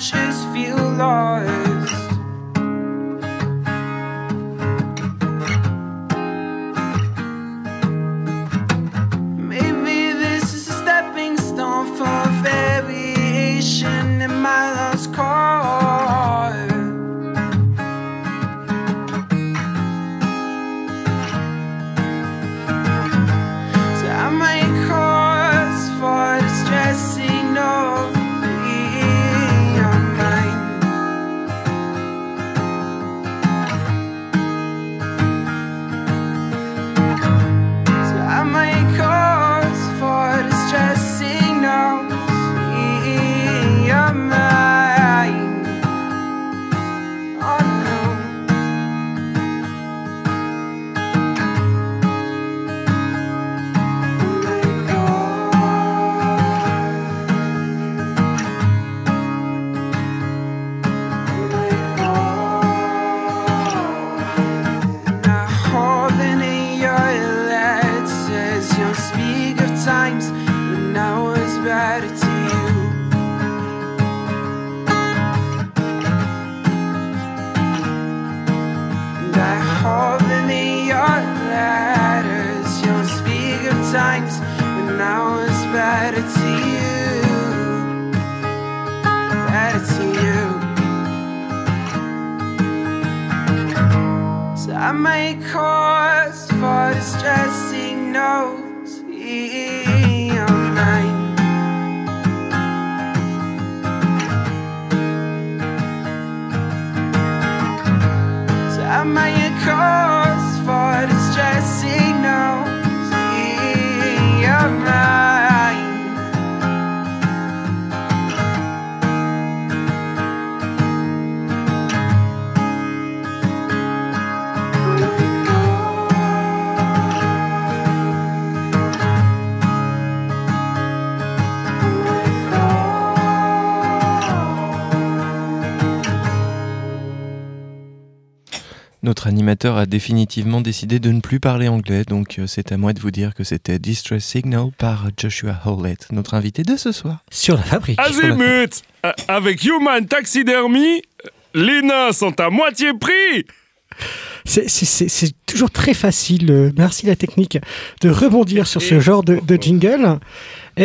just feel lost. Notre animateur a définitivement décidé de ne plus parler anglais, donc euh, c'est à moi de vous dire que c'était Distress Signal par Joshua Howlett, notre invité de ce soir. Sur la fabrique. Azimut Euh, Avec Human Taxidermy, les nains sont à moitié prix C'est- toujours très facile, euh, merci la technique, de rebondir sur ce genre de, de jingle.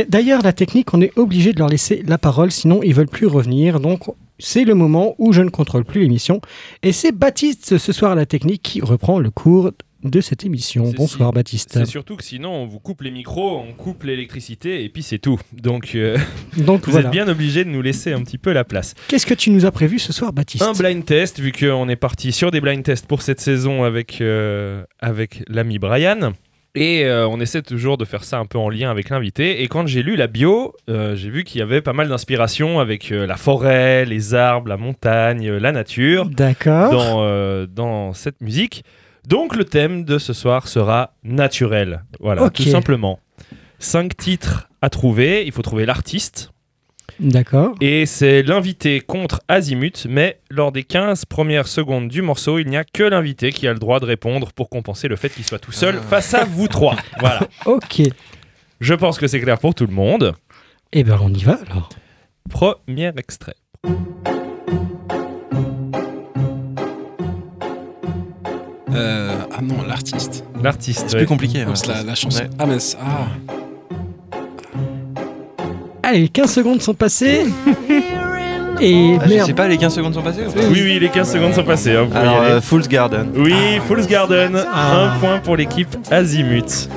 D'ailleurs, la technique, on est obligé de leur laisser la parole, sinon ils veulent plus revenir. Donc, c'est le moment où je ne contrôle plus l'émission. Et c'est Baptiste, ce soir, à la technique, qui reprend le cours de cette émission. Bonsoir, si- Baptiste. C'est surtout que sinon on vous coupe les micros, on coupe l'électricité et puis c'est tout. Donc euh, <laughs> Donc, vous voilà. êtes bien obligé de nous laisser un petit peu la place. Qu'est-ce que tu nous as prévu ce soir, Baptiste Un blind test, vu qu'on est parti sur des blind tests pour cette saison avec, euh, avec l'ami Brian. Et euh, on essaie toujours de faire ça un peu en lien avec l'invité. Et quand j'ai lu la bio, euh, j'ai vu qu'il y avait pas mal d'inspiration avec euh, la forêt, les arbres, la montagne, la nature D'accord. dans, dans cette musique. Donc le thème de ce soir sera naturel. Voilà, Ok. tout simplement. Cinq titres à trouver. Il faut trouver l'artiste. D'accord. Et c'est l'invité contre Azimut, mais lors des 15 premières secondes du morceau, il n'y a que l'invité qui a le droit de répondre pour compenser le fait qu'il soit tout seul face à vous trois. <laughs> Voilà. Ok. Je pense que c'est clair pour tout le monde. Eh ben, on y va alors. Premier extrait. Euh, ah non, l'artiste. L'artiste. C'est ouais. plus compliqué. Oh, ouais. c'est la, la chanson. Ouais. Ah, mais ah. Allez, 15 secondes sont passées. Et Ah, je merde. sais pas, les 15 secondes sont passées ou pas Oui, oui, les 15 secondes sont passées. hein, vous pouvez y Alors, aller. euh, Fool's Garden. Oui, Fool's Garden, Ah. un point pour l'équipe Azimut.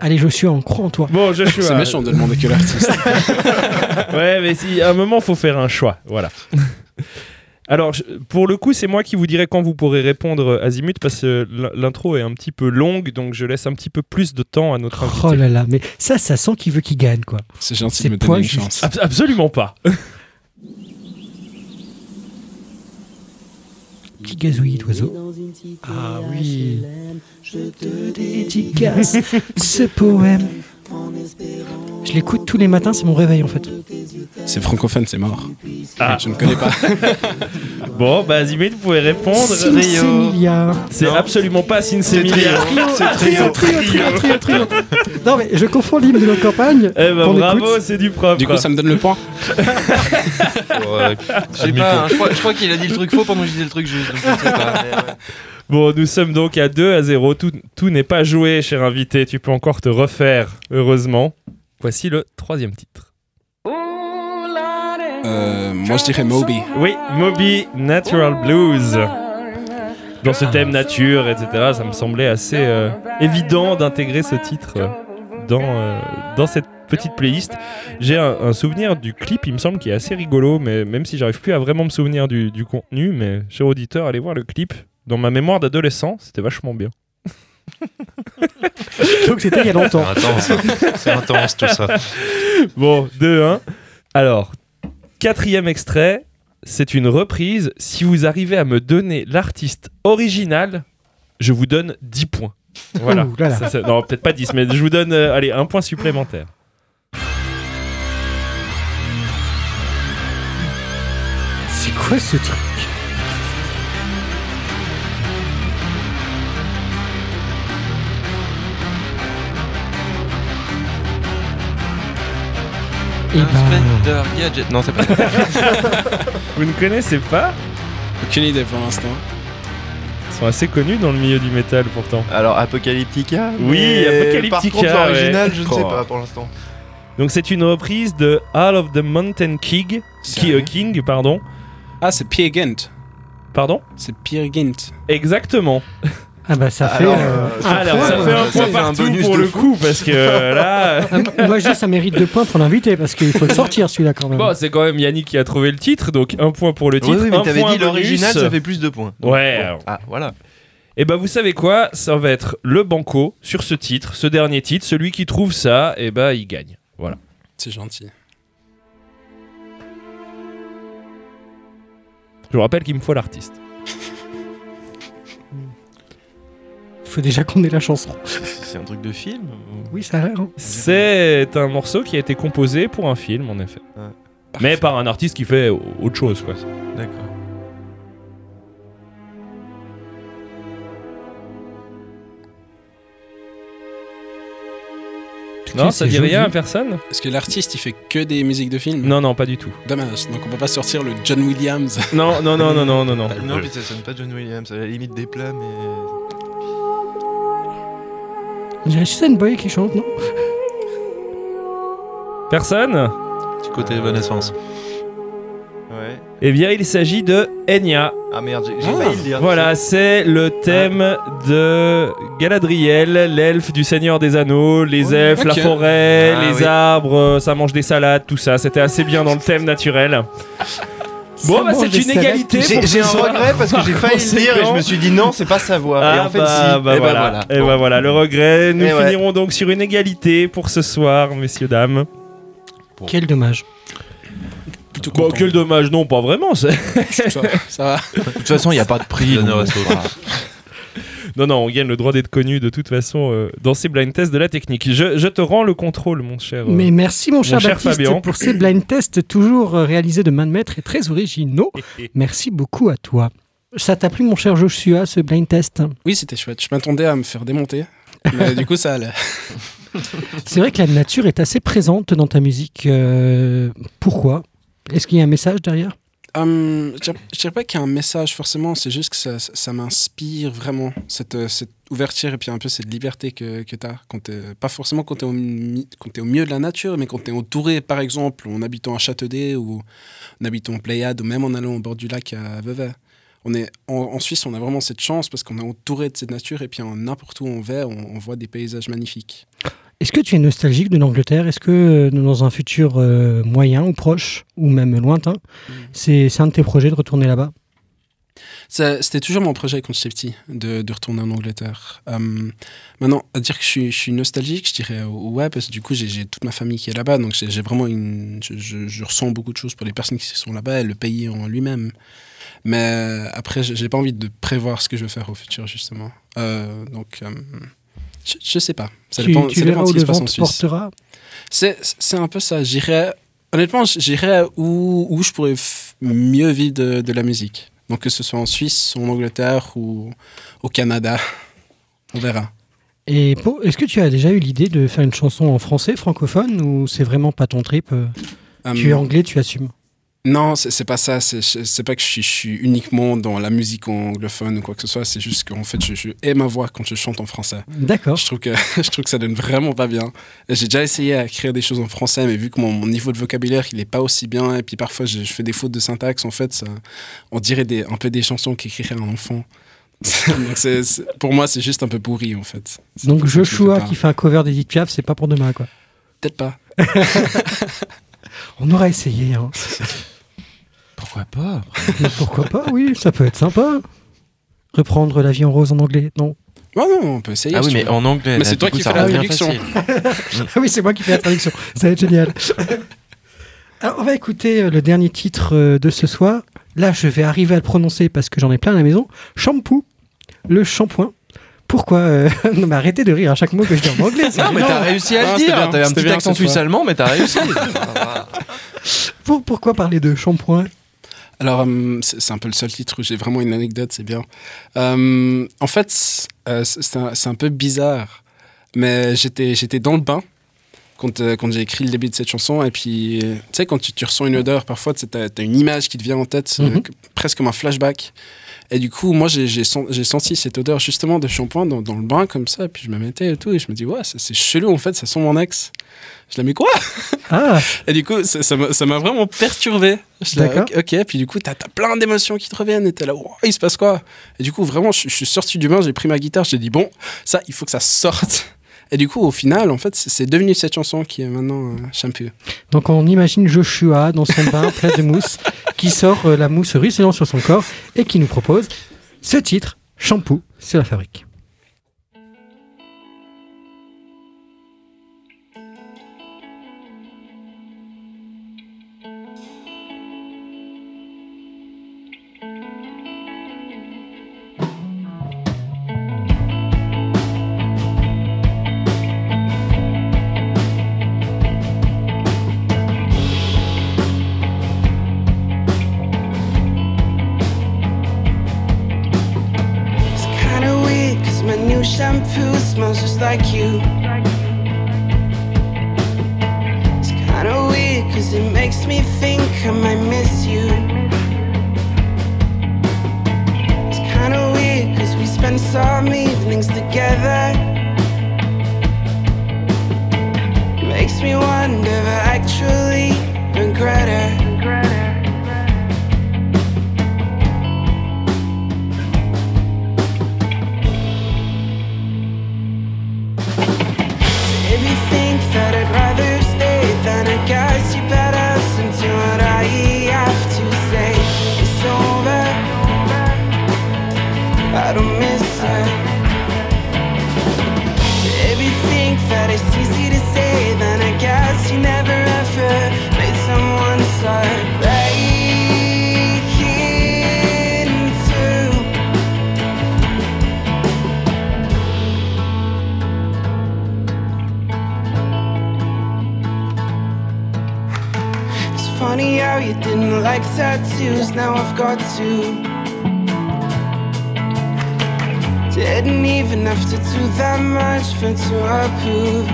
Allez, Joshua, on croit en toi. Bon, Joshua. C'est méchant de demander que l'artiste. <laughs> Ouais, mais si, à un moment, faut faire un choix. Voilà. Alors, pour le coup, c'est moi qui vous dirai quand vous pourrez répondre euh, Azimut parce que l'intro est un petit peu longue, donc je laisse un petit peu plus de temps à notre invité. Oh là là, mais ça, ça sent qu'il veut qu'il gagne, quoi. C'est gentil C'est de me donner une juste. chance. Ab- absolument pas. <laughs> Petit gazouillis d'oiseau. Ah oui. Je te dédicace ce poème. <laughs> Je l'écoute tous les matins, c'est mon réveil en fait. C'est francophone, c'est mort. Ah. Je ne connais pas. <laughs> Bon, bah Azimut, vous pouvez répondre. Sinsemilia. C'est Non. absolument pas Sinsemilia. C'est trio, trio, trio, trio, trio. Non mais je confonds l'hymne de notre campagne. Eh ben bravo, c'est du propre. Du coup, ça me donne le point. <laughs> Je sais pas, hein, je crois, je crois qu'il a dit le truc faux pendant que je disais le truc juste. Bon, nous sommes donc à 2 à 0. Tout, tout n'est pas joué, cher invité. Tu peux encore te refaire, heureusement. Voici le troisième titre. Euh, moi, je dirais Moby. Oui, Moby Natural Blues. Dans ce thème nature, etc., ça me semblait assez euh, évident d'intégrer ce titre euh, dans, euh, dans cette petite playlist. J'ai un, un souvenir du clip, il me semble, qui est assez rigolo, mais même si j'arrive plus à vraiment me souvenir du, du contenu, mais cher auditeur, allez voir le clip. Dans ma mémoire d'adolescent, c'était vachement bien. <laughs> Donc c'était il y a longtemps. C'est intense, hein. c'est intense tout ça. <laughs> Bon, 2-1. Alors, quatrième extrait, c'est une reprise. Si vous arrivez à me donner l'artiste original, je vous donne 10 points. Voilà. Ouh là là. Ça, ça- non, peut-être pas 10, mais je vous donne euh, allez, un point supplémentaire. C'est quoi ce truc? Ben, Inspector Gadget. Non, c'est pas. <laughs> Vous ne connaissez pas Aucune idée pour l'instant. Ils sont assez connus dans le milieu du métal pourtant. Alors, Apocalyptica Oui, Apocalyptica, Par contre, l'original, ouais. je ne Oh. sais pas pour l'instant. Donc c'est une reprise de All of the Mountain King, qui, euh, King pardon. Ah, c'est Peer Gynt. Pardon? C'est Peer Gynt. Exactement. Ah bah ça fait. Alors, euh, euh, un Alors point, ça euh, fait un point un partout bonus pour le fou. coup parce que <laughs> euh, là. Ah, Moi je dis ça mérite deux points pour l'invité parce qu'il faut le sortir celui-là quand même. Bon, c'est quand même Yannick qui a trouvé le titre, donc un point pour le Oui, titre. oui, mais un t'avais point dit l'original, ça fait plus de points. Donc, Ouais, bon. alors. Ah, voilà. Et bah vous savez quoi? Ça va être le banco sur ce titre, ce dernier titre. Celui qui trouve ça, et bah il gagne. Voilà. C'est gentil. Je vous rappelle qu'il me faut l'artiste. Faut déjà qu'on ait la chanson. C'est un truc de film ou- Oui, ça a l'air. hein. C'est un morceau qui a été composé pour un film, en effet. Ouais. Mais par un artiste qui fait autre chose, quoi. D'accord. Non, ça dit rien à personne? Est-ce que l'artiste, il fait que des musiques de films? Non, non, pas du tout. Dommage. Donc on peut pas sortir le John Williams. Non, non, non, non, non, non, non. Non, puis ça sonne pas John Williams, à la limite des plats, mais. On dirait Susan Boy qui chante, non? Personne? Du côté Evanescence. Ouais. Eh bien, il s'agit de Enya. Ah merde, j'ai j'ai Ah, failli le dire. Voilà, c'est le thème de Galadriel, l'elfe du Seigneur des Anneaux, les Ouais, elfes, la forêt, Ah, les oui. arbres, ça mange des salades, tout ça. C'était assez bien dans le thème naturel. Bon, bah, c'est une égalité. J'ai un regret parce que j'ai failli le dire et je me suis dit non, c'est pas savoir. et Ah en fait, bah, si. bah et voilà. voilà. Et Bon. bah voilà, le regret. Nous Et ouais. finirons donc sur une égalité pour ce soir, messieurs, dames. Quel dommage. Bon, quel dommage, non, pas vraiment. ça va. De toute façon, il n'y a pas de prix. Non, non, on gagne le droit d'être connu de toute façon euh, dans ces blind tests de la technique. Je, je te rends le contrôle, mon cher. euh, Mais merci mon cher, cher Baptiste Fabien. pour ces blind tests toujours euh, réalisés de main de maître et très originaux. <laughs> Merci beaucoup à toi. Ça t'a plu mon cher Joshua ce blind test? Oui, c'était chouette. Je m'attendais à me faire démonter. Mais du coup, ça allait. <laughs> <laughs> C'est vrai que la nature est assez présente dans ta musique. euh, pourquoi? Est-ce qu'il y a un message derrière? Hum, je je dirais pas qu'il y a un message forcément, c'est juste que ça, m'inspire vraiment, cette, euh, cette ouverture et puis un peu cette liberté que, tu as. Quand pas forcément quand tu es, au milieu de la nature, mais quand tu es entouré, par exemple, en habitant à Châteaudet ou en habitant en Pléiade ou même en allant au bord du lac à Vevey. On est, en, Suisse, on a vraiment cette chance parce qu'on est entouré de cette nature et puis n'importe où on va, on voit des paysages magnifiques. Est-ce que tu es nostalgique de l'Angleterre? Est-ce que euh, dans un futur euh, moyen ou proche, ou même lointain, c'est c'est un de tes projets de retourner là-bas? C'était toujours mon projet quand j'étais petit, de, de retourner en Angleterre. Euh, maintenant, à dire que je suis, je suis nostalgique, je dirais euh, ouais, parce que du coup, j'ai toute ma famille qui est là-bas, donc j'ai vraiment une. Je, je- je ressens beaucoup de choses pour les personnes qui sont là-bas et le pays en lui-même. Mais après, j'ai j'ai pas envie de prévoir ce que je vais faire au futur, justement. Euh, donc, euh, je, je sais pas. Ça Tu, dépend, tu ça dépend de ce qui se passe en Suisse. C'est un peu ça. J'irais. Honnêtement, j'irais où, où je pourrais mieux vivre de, de la musique. Donc, que ce soit en Suisse, en Angleterre ou au Canada. On verra. Et est-ce que tu as déjà eu l'idée de faire une chanson en français, francophone, ou c'est vraiment pas ton trip euh, Tu es Euh, anglais, tu assumes? Non, c'est pas ça. C'est pas que je suis, je suis uniquement dans la musique anglophone ou quoi que ce soit. C'est juste qu'en fait, je, je hais ma voix quand je chante en français. D'accord. Je trouve que, <laughs> je trouve que ça donne vraiment pas bien. J'ai déjà essayé à écrire des choses en français, mais vu que mon, mon niveau de vocabulaire, il est pas aussi bien, et puis parfois je, je fais des fautes de syntaxe, en fait, ça, on dirait des, un peu des chansons qu'écrirait un enfant. <laughs> Donc pour moi, c'est juste un peu pourri, en fait. Donc Joshua qui fait un cover d'Edith Piaf, c'est pas pour demain, quoi. Peut-être pas. <laughs> On aura essayé, hein. Pourquoi pas <laughs> Mais pourquoi pas Oui, ça peut être sympa. Reprendre La vie en rose en anglais, non? Oh non, on peut essayer. Ah oui, si mais tu veux. en anglais. Mais là, c'est du toi coup, qui ça fais la traduction. facile. <laughs> Ah oui, c'est moi qui fais la traduction. Ça va être génial. <laughs> Alors, on va écouter euh, le dernier titre euh, de ce soir. Là, je vais arriver à le prononcer parce que j'en ai plein à la maison. Shampoo, le shampoing. Pourquoi euh, Non, mais arrêtez de rire à chaque mot que je dis en anglais. c'est Non, mais t'as réussi à Ah, le c'était dire. bien, T'avais un c'était petit bien accent cette fois. suisse allemand, mais t'as réussi. Pour- pourquoi parler de shampoing? Alors, euh, c'est un peu le seul titre où j'ai vraiment une anecdote, c'est bien. Euh, en fait, euh, c'est un, peu bizarre, mais j'étais dans le bain quand, quand j'ai écrit le début de cette chanson. Et puis, tu sais, quand tu, tu ressens une odeur, parfois, tu as, une image qui te vient en tête, Mhm. que- presque comme un flashback. Et du coup, moi, j'ai j'ai sen- j'ai senti cette odeur justement de shampoing dans, dans le bain comme ça. Et puis, je me mettais et tout. Et je me dis, ouais, c'est chelou en fait, ça sent mon ex. Je la mets quoi? Ah, <laughs> Et du coup, ça m'a vraiment perturbé. D'accord. ok, ok. puis du coup, t'as as plein d'émotions qui te reviennent et t'es là, Wow, il se passe quoi? Et du coup, vraiment, je, je suis sorti du bain, j'ai pris ma guitare, j'ai dit, bon, ça, il faut que ça sorte. Et du coup, au final, en fait, c'est devenu cette chanson qui est maintenant euh, Shampoo. donc on imagine Joshua dans son bain plein de mousse <laughs> qui sort euh, la mousse ruisselant sur son corps et qui nous propose ce titre, Shampoo, c'est la fabrique. That much for to approve.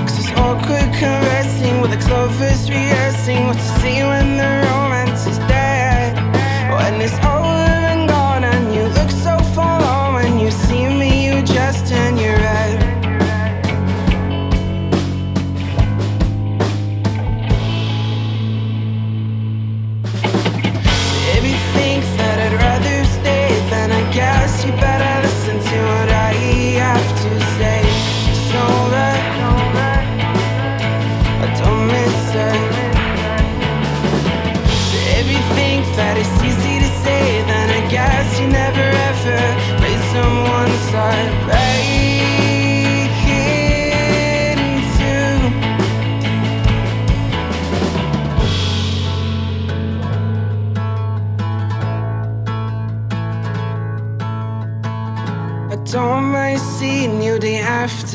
Cause it's awkward caressing with the clovers rehearsing what to say when the romance is dead. When it's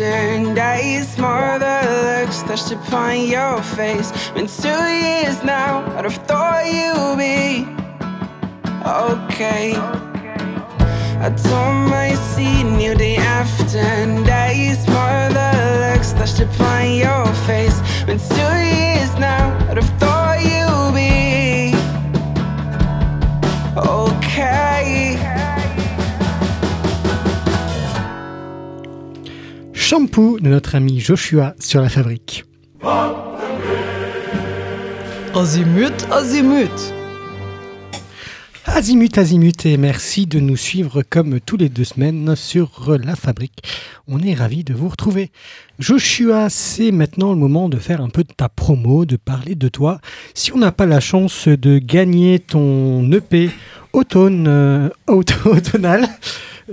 and days more the looks touched upon your face. Been two years now, I'd have thought you'd be okay. I mind seeing you day after and days more the looks touched upon your face. Been two years now, I'd have thought you'd be okay. Shampoo de notre ami Joshua sur la fabrique. Azimut, azimut. Azimut, azimut, et merci de nous suivre comme tous les deux semaines sur La Fabrique. On est ravis de vous retrouver. Joshua, c'est maintenant le moment de faire un peu de ta promo, de parler de toi. Si on n'a pas la chance de gagner ton EP automne, euh, auto- automnal,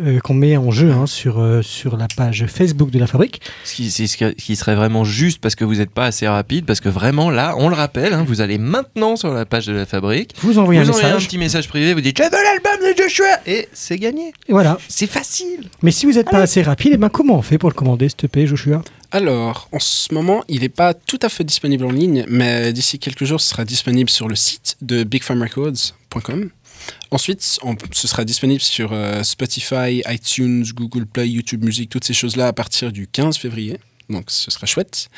euh, qu'on met en jeu hein, sur, euh, sur la page Facebook de La Fabrique, Ce qui, c'est ce qui serait vraiment juste parce que vous n'êtes pas assez rapide, parce que vraiment là, on le rappelle, hein, vous allez maintenant sur la page de la fabrique, vous envoyez vous un envoyez un petit message privé, vous dites Je veux l'album de Joshua Et c'est gagné. Et voilà. C'est facile. Mais si vous n'êtes pas assez rapide, eh ben comment on fait pour le commander, cet EP, Joshua? Alors, en ce moment, il n'est pas tout à fait disponible en ligne, mais d'ici quelques jours, ce sera disponible sur le site de bigfarmrecords.com. Ensuite, on- ce sera disponible sur euh, Spotify, iTunes, Google Play, YouTube Music, toutes ces choses-là à partir du 15 février. Donc ce serait chouette.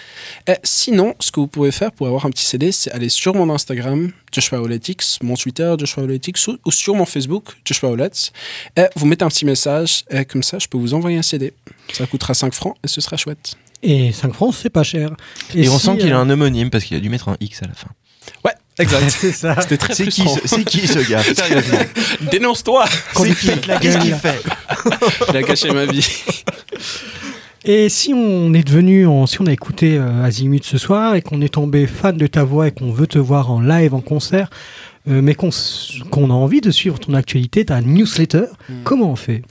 Et sinon, ce que vous pouvez faire pour avoir un petit CD, c'est aller sur mon Instagram, Joshua Oletix, mon Twitter, Joshua Oletix, ou, ou sur mon Facebook, Joshua Oletz. Et vous mettez un petit message, et comme ça, je peux vous envoyer un CD. Ça coûtera 5 francs et ce sera chouette. Et 5 francs, c'est pas cher. Et, on si, sent qu'il a euh, un homonyme parce qu'il a dû mettre un X à la fin. Ouais, exact. <laughs> C'est ça. C'était très C'est qui, frustrant. ce- c'est qui ce gars <laughs> Sérieusement. <laughs> Dénonce-toi C'est qui Qu'est-ce qu'il fait Il a gâché ma vie. Et si on est devenu, en- si on a écouté euh, Azimut ce soir et qu'on est tombé fan de ta voix et qu'on veut te voir en live, en concert, euh, mais qu'on s- qu'on a envie de suivre ton actualité, ta newsletter, comment on fait?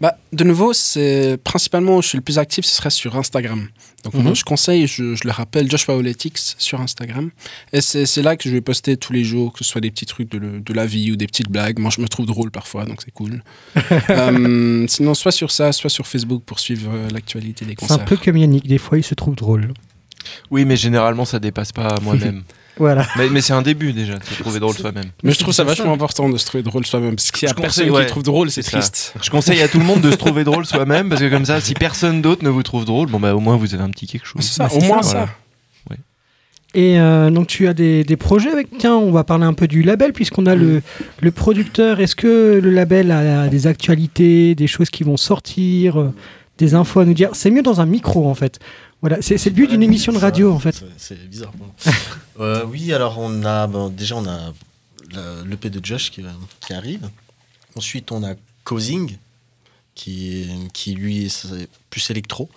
Bah, de nouveau, c'est principalement où je suis le plus actif, ce serait sur Instagram. Donc, Mhm. moi, je conseille, je, je le rappelle, Joshua Oletix sur Instagram. Et c'est là que je vais poster tous les jours, que ce soit des petits trucs de, le- de la vie ou des petites blagues. Moi, je me trouve drôle parfois, donc c'est cool. <laughs> Euh, sinon, soit sur ça, soit sur Facebook pour suivre euh, l'actualité des C'est un concerts. peu comme Yannick, des fois il se trouve drôle. Oui, mais généralement, ça dépasse pas moi-même. <laughs> Voilà. mais mais c'est un début déjà, de se trouver drôle soi-même. Mais je trouve ça vachement important de se trouver drôle soi-même. Parce qu'il y a Je personne conseille, qui ouais, le trouve drôle, c'est ça. triste. Je conseille à tout le monde de se trouver drôle soi-même parce que comme ça, si personne d'autre ne vous trouve drôle, bon bah au moins vous avez un petit quelque chose. C'est ça, Bah, au moins ça. Et euh, donc tu as des, des projets avec. Tiens, on va parler un peu du label puisqu'on a le, le producteur. Est-ce que le label a des actualités, des choses qui vont sortir, euh, des infos à nous dire? C'est mieux dans un micro en fait. Voilà, c'est le but d'une émission de radio en fait. C'est bizarre. <laughs> Euh, oui, alors on a bon, déjà on a l'EP de Josh qui, qui arrive. Ensuite on a Causing qui, qui lui est plus électro.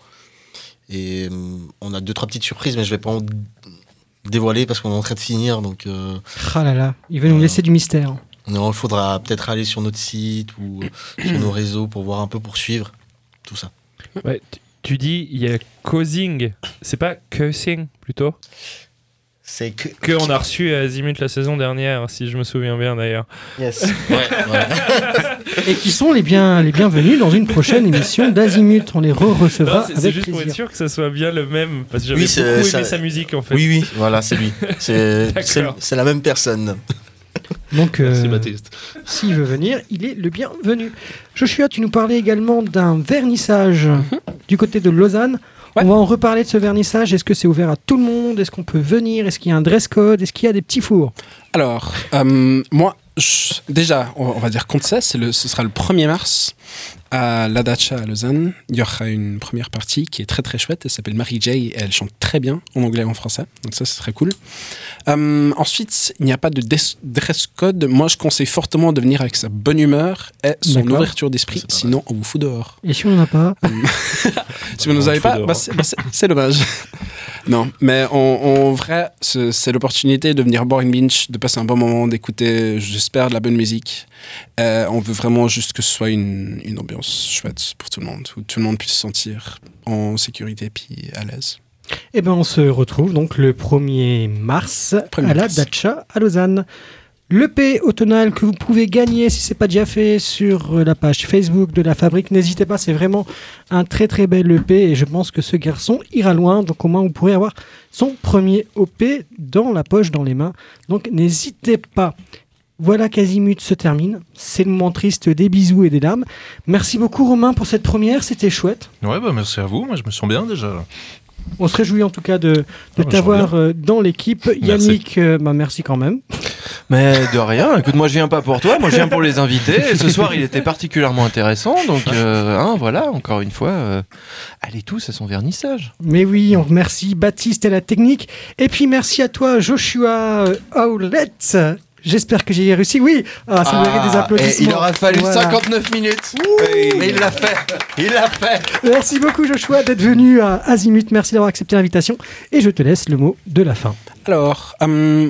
Et euh, on a deux trois petites surprises, mais je vais pas en dévoiler parce qu'on est en train de finir. Donc euh, Ah là là, il va nous laisser du mystère. non, il faudra peut-être aller sur notre site ou sur nos réseaux pour voir un peu pour suivre tout ça. Ouais, tu dis, il y a causing, c'est pas cursing plutôt? C'est que. Que on a reçu à Azimut la saison dernière, si je me souviens bien d'ailleurs. Yes. Ouais, ouais. <laughs> Et qui sont les, bien, les bienvenus dans une prochaine émission d'Azimut. On les re-recevra c'est- juste pour être sûr que ça soit bien le même, parce que j'avais Oui, c'est- beaucoup ça- aimé sa musique en fait. Oui, oui, voilà, c'est lui. C'est <laughs> la même personne. Donc, euh, s'il veut venir, il est le bienvenu. Joshua, tu nous parlais également d'un vernissage du côté de Lausanne. Ouais. On va en reparler de ce vernissage. Est-ce que c'est ouvert à tout le monde? Est-ce qu'on peut venir? Est-ce qu'il y a un dress code? Est-ce qu'il y a des petits fours? Alors, euh, moi, je- déjà, on, va dire compte ça, le, ce sera le 1er mars à la Dacha à Lausanne. Il y aura une première partie qui est très très chouette. Elle s'appelle Mary J. et elle chante très bien en anglais et en français. Donc ça, c'est très cool. Euh, ensuite, il n'y a pas de dress code. Moi, je conseille fortement de venir avec sa bonne humeur et son ouverture d'esprit. Sinon, on vous fout dehors. Et si on n'en a pas <laughs> Si vous ne nous avez pas, bah, c'est bah, c'est dommage. <laughs> non, mais en, en vrai, ce- c'est l'opportunité de venir boire une binge, de passer un bon moment, d'écouter, j'espère, de la bonne musique. Euh, on veut vraiment juste que ce soit une, une ambiance chouette pour tout le monde, où tout le monde puisse se sentir en sécurité puis à l'aise. Eh ben, on se retrouve donc le 1er mars 1er à la mars. Dacha à Lausanne. L'EP automnal que vous pouvez gagner si c'est pas déjà fait sur euh, la page Facebook de la fabrique, n'hésitez pas, c'est vraiment un très très bel EP et je pense que ce garçon ira loin, donc au moins vous pourrez avoir son premier OP dans la poche, dans les mains. Donc n'hésitez pas. Voilà qu'Azimut se termine. C'est le moment triste des bisous et des larmes. Merci beaucoup Romain pour cette première, c'était chouette. Ouais, bah merci à vous. Moi, je me sens bien déjà. On se réjouit en tout cas de, de bah, t'avoir euh, dans l'équipe. Yannick, euh, bah, merci quand même. Mais de rien, écoute, moi je viens pas pour toi, moi je viens pour les invités. Et ce soir il était particulièrement intéressant, donc euh, hein, voilà, encore une fois, euh, allez tous à son vernissage. Mais oui, on remercie Baptiste et la technique. Et puis merci à toi, Joshua Howlett. J'espère que j'ai réussi. Oui, ah, ça mérite des Ah, applaudissements. et il aura fallu Voilà. 59 minutes, mais il l'a fait, il l'a fait. Merci beaucoup, Joshua, d'être venu à Azimut. Merci d'avoir accepté l'invitation. Et je te laisse le mot de la fin. Alors, euh,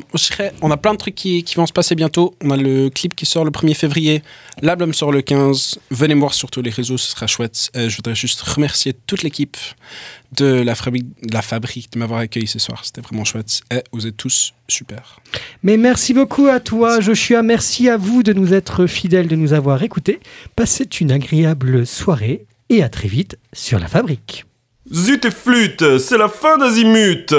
on a plein de trucs qui, qui vont se passer bientôt. On a le clip qui sort le 1er février, l'album sort le 15. Venez me voir sur tous les réseaux, ce sera chouette. Euh, je voudrais juste remercier toute l'équipe de la fabrique, de la fabrique de m'avoir accueilli ce soir. C'était vraiment chouette. Et vous êtes tous super. Mais merci beaucoup à toi, Joshua. Merci à vous de nous être fidèles, de nous avoir écoutés. Passez une agréable soirée et à très vite sur la fabrique. Zut et flûte, c'est la fin d'Azimut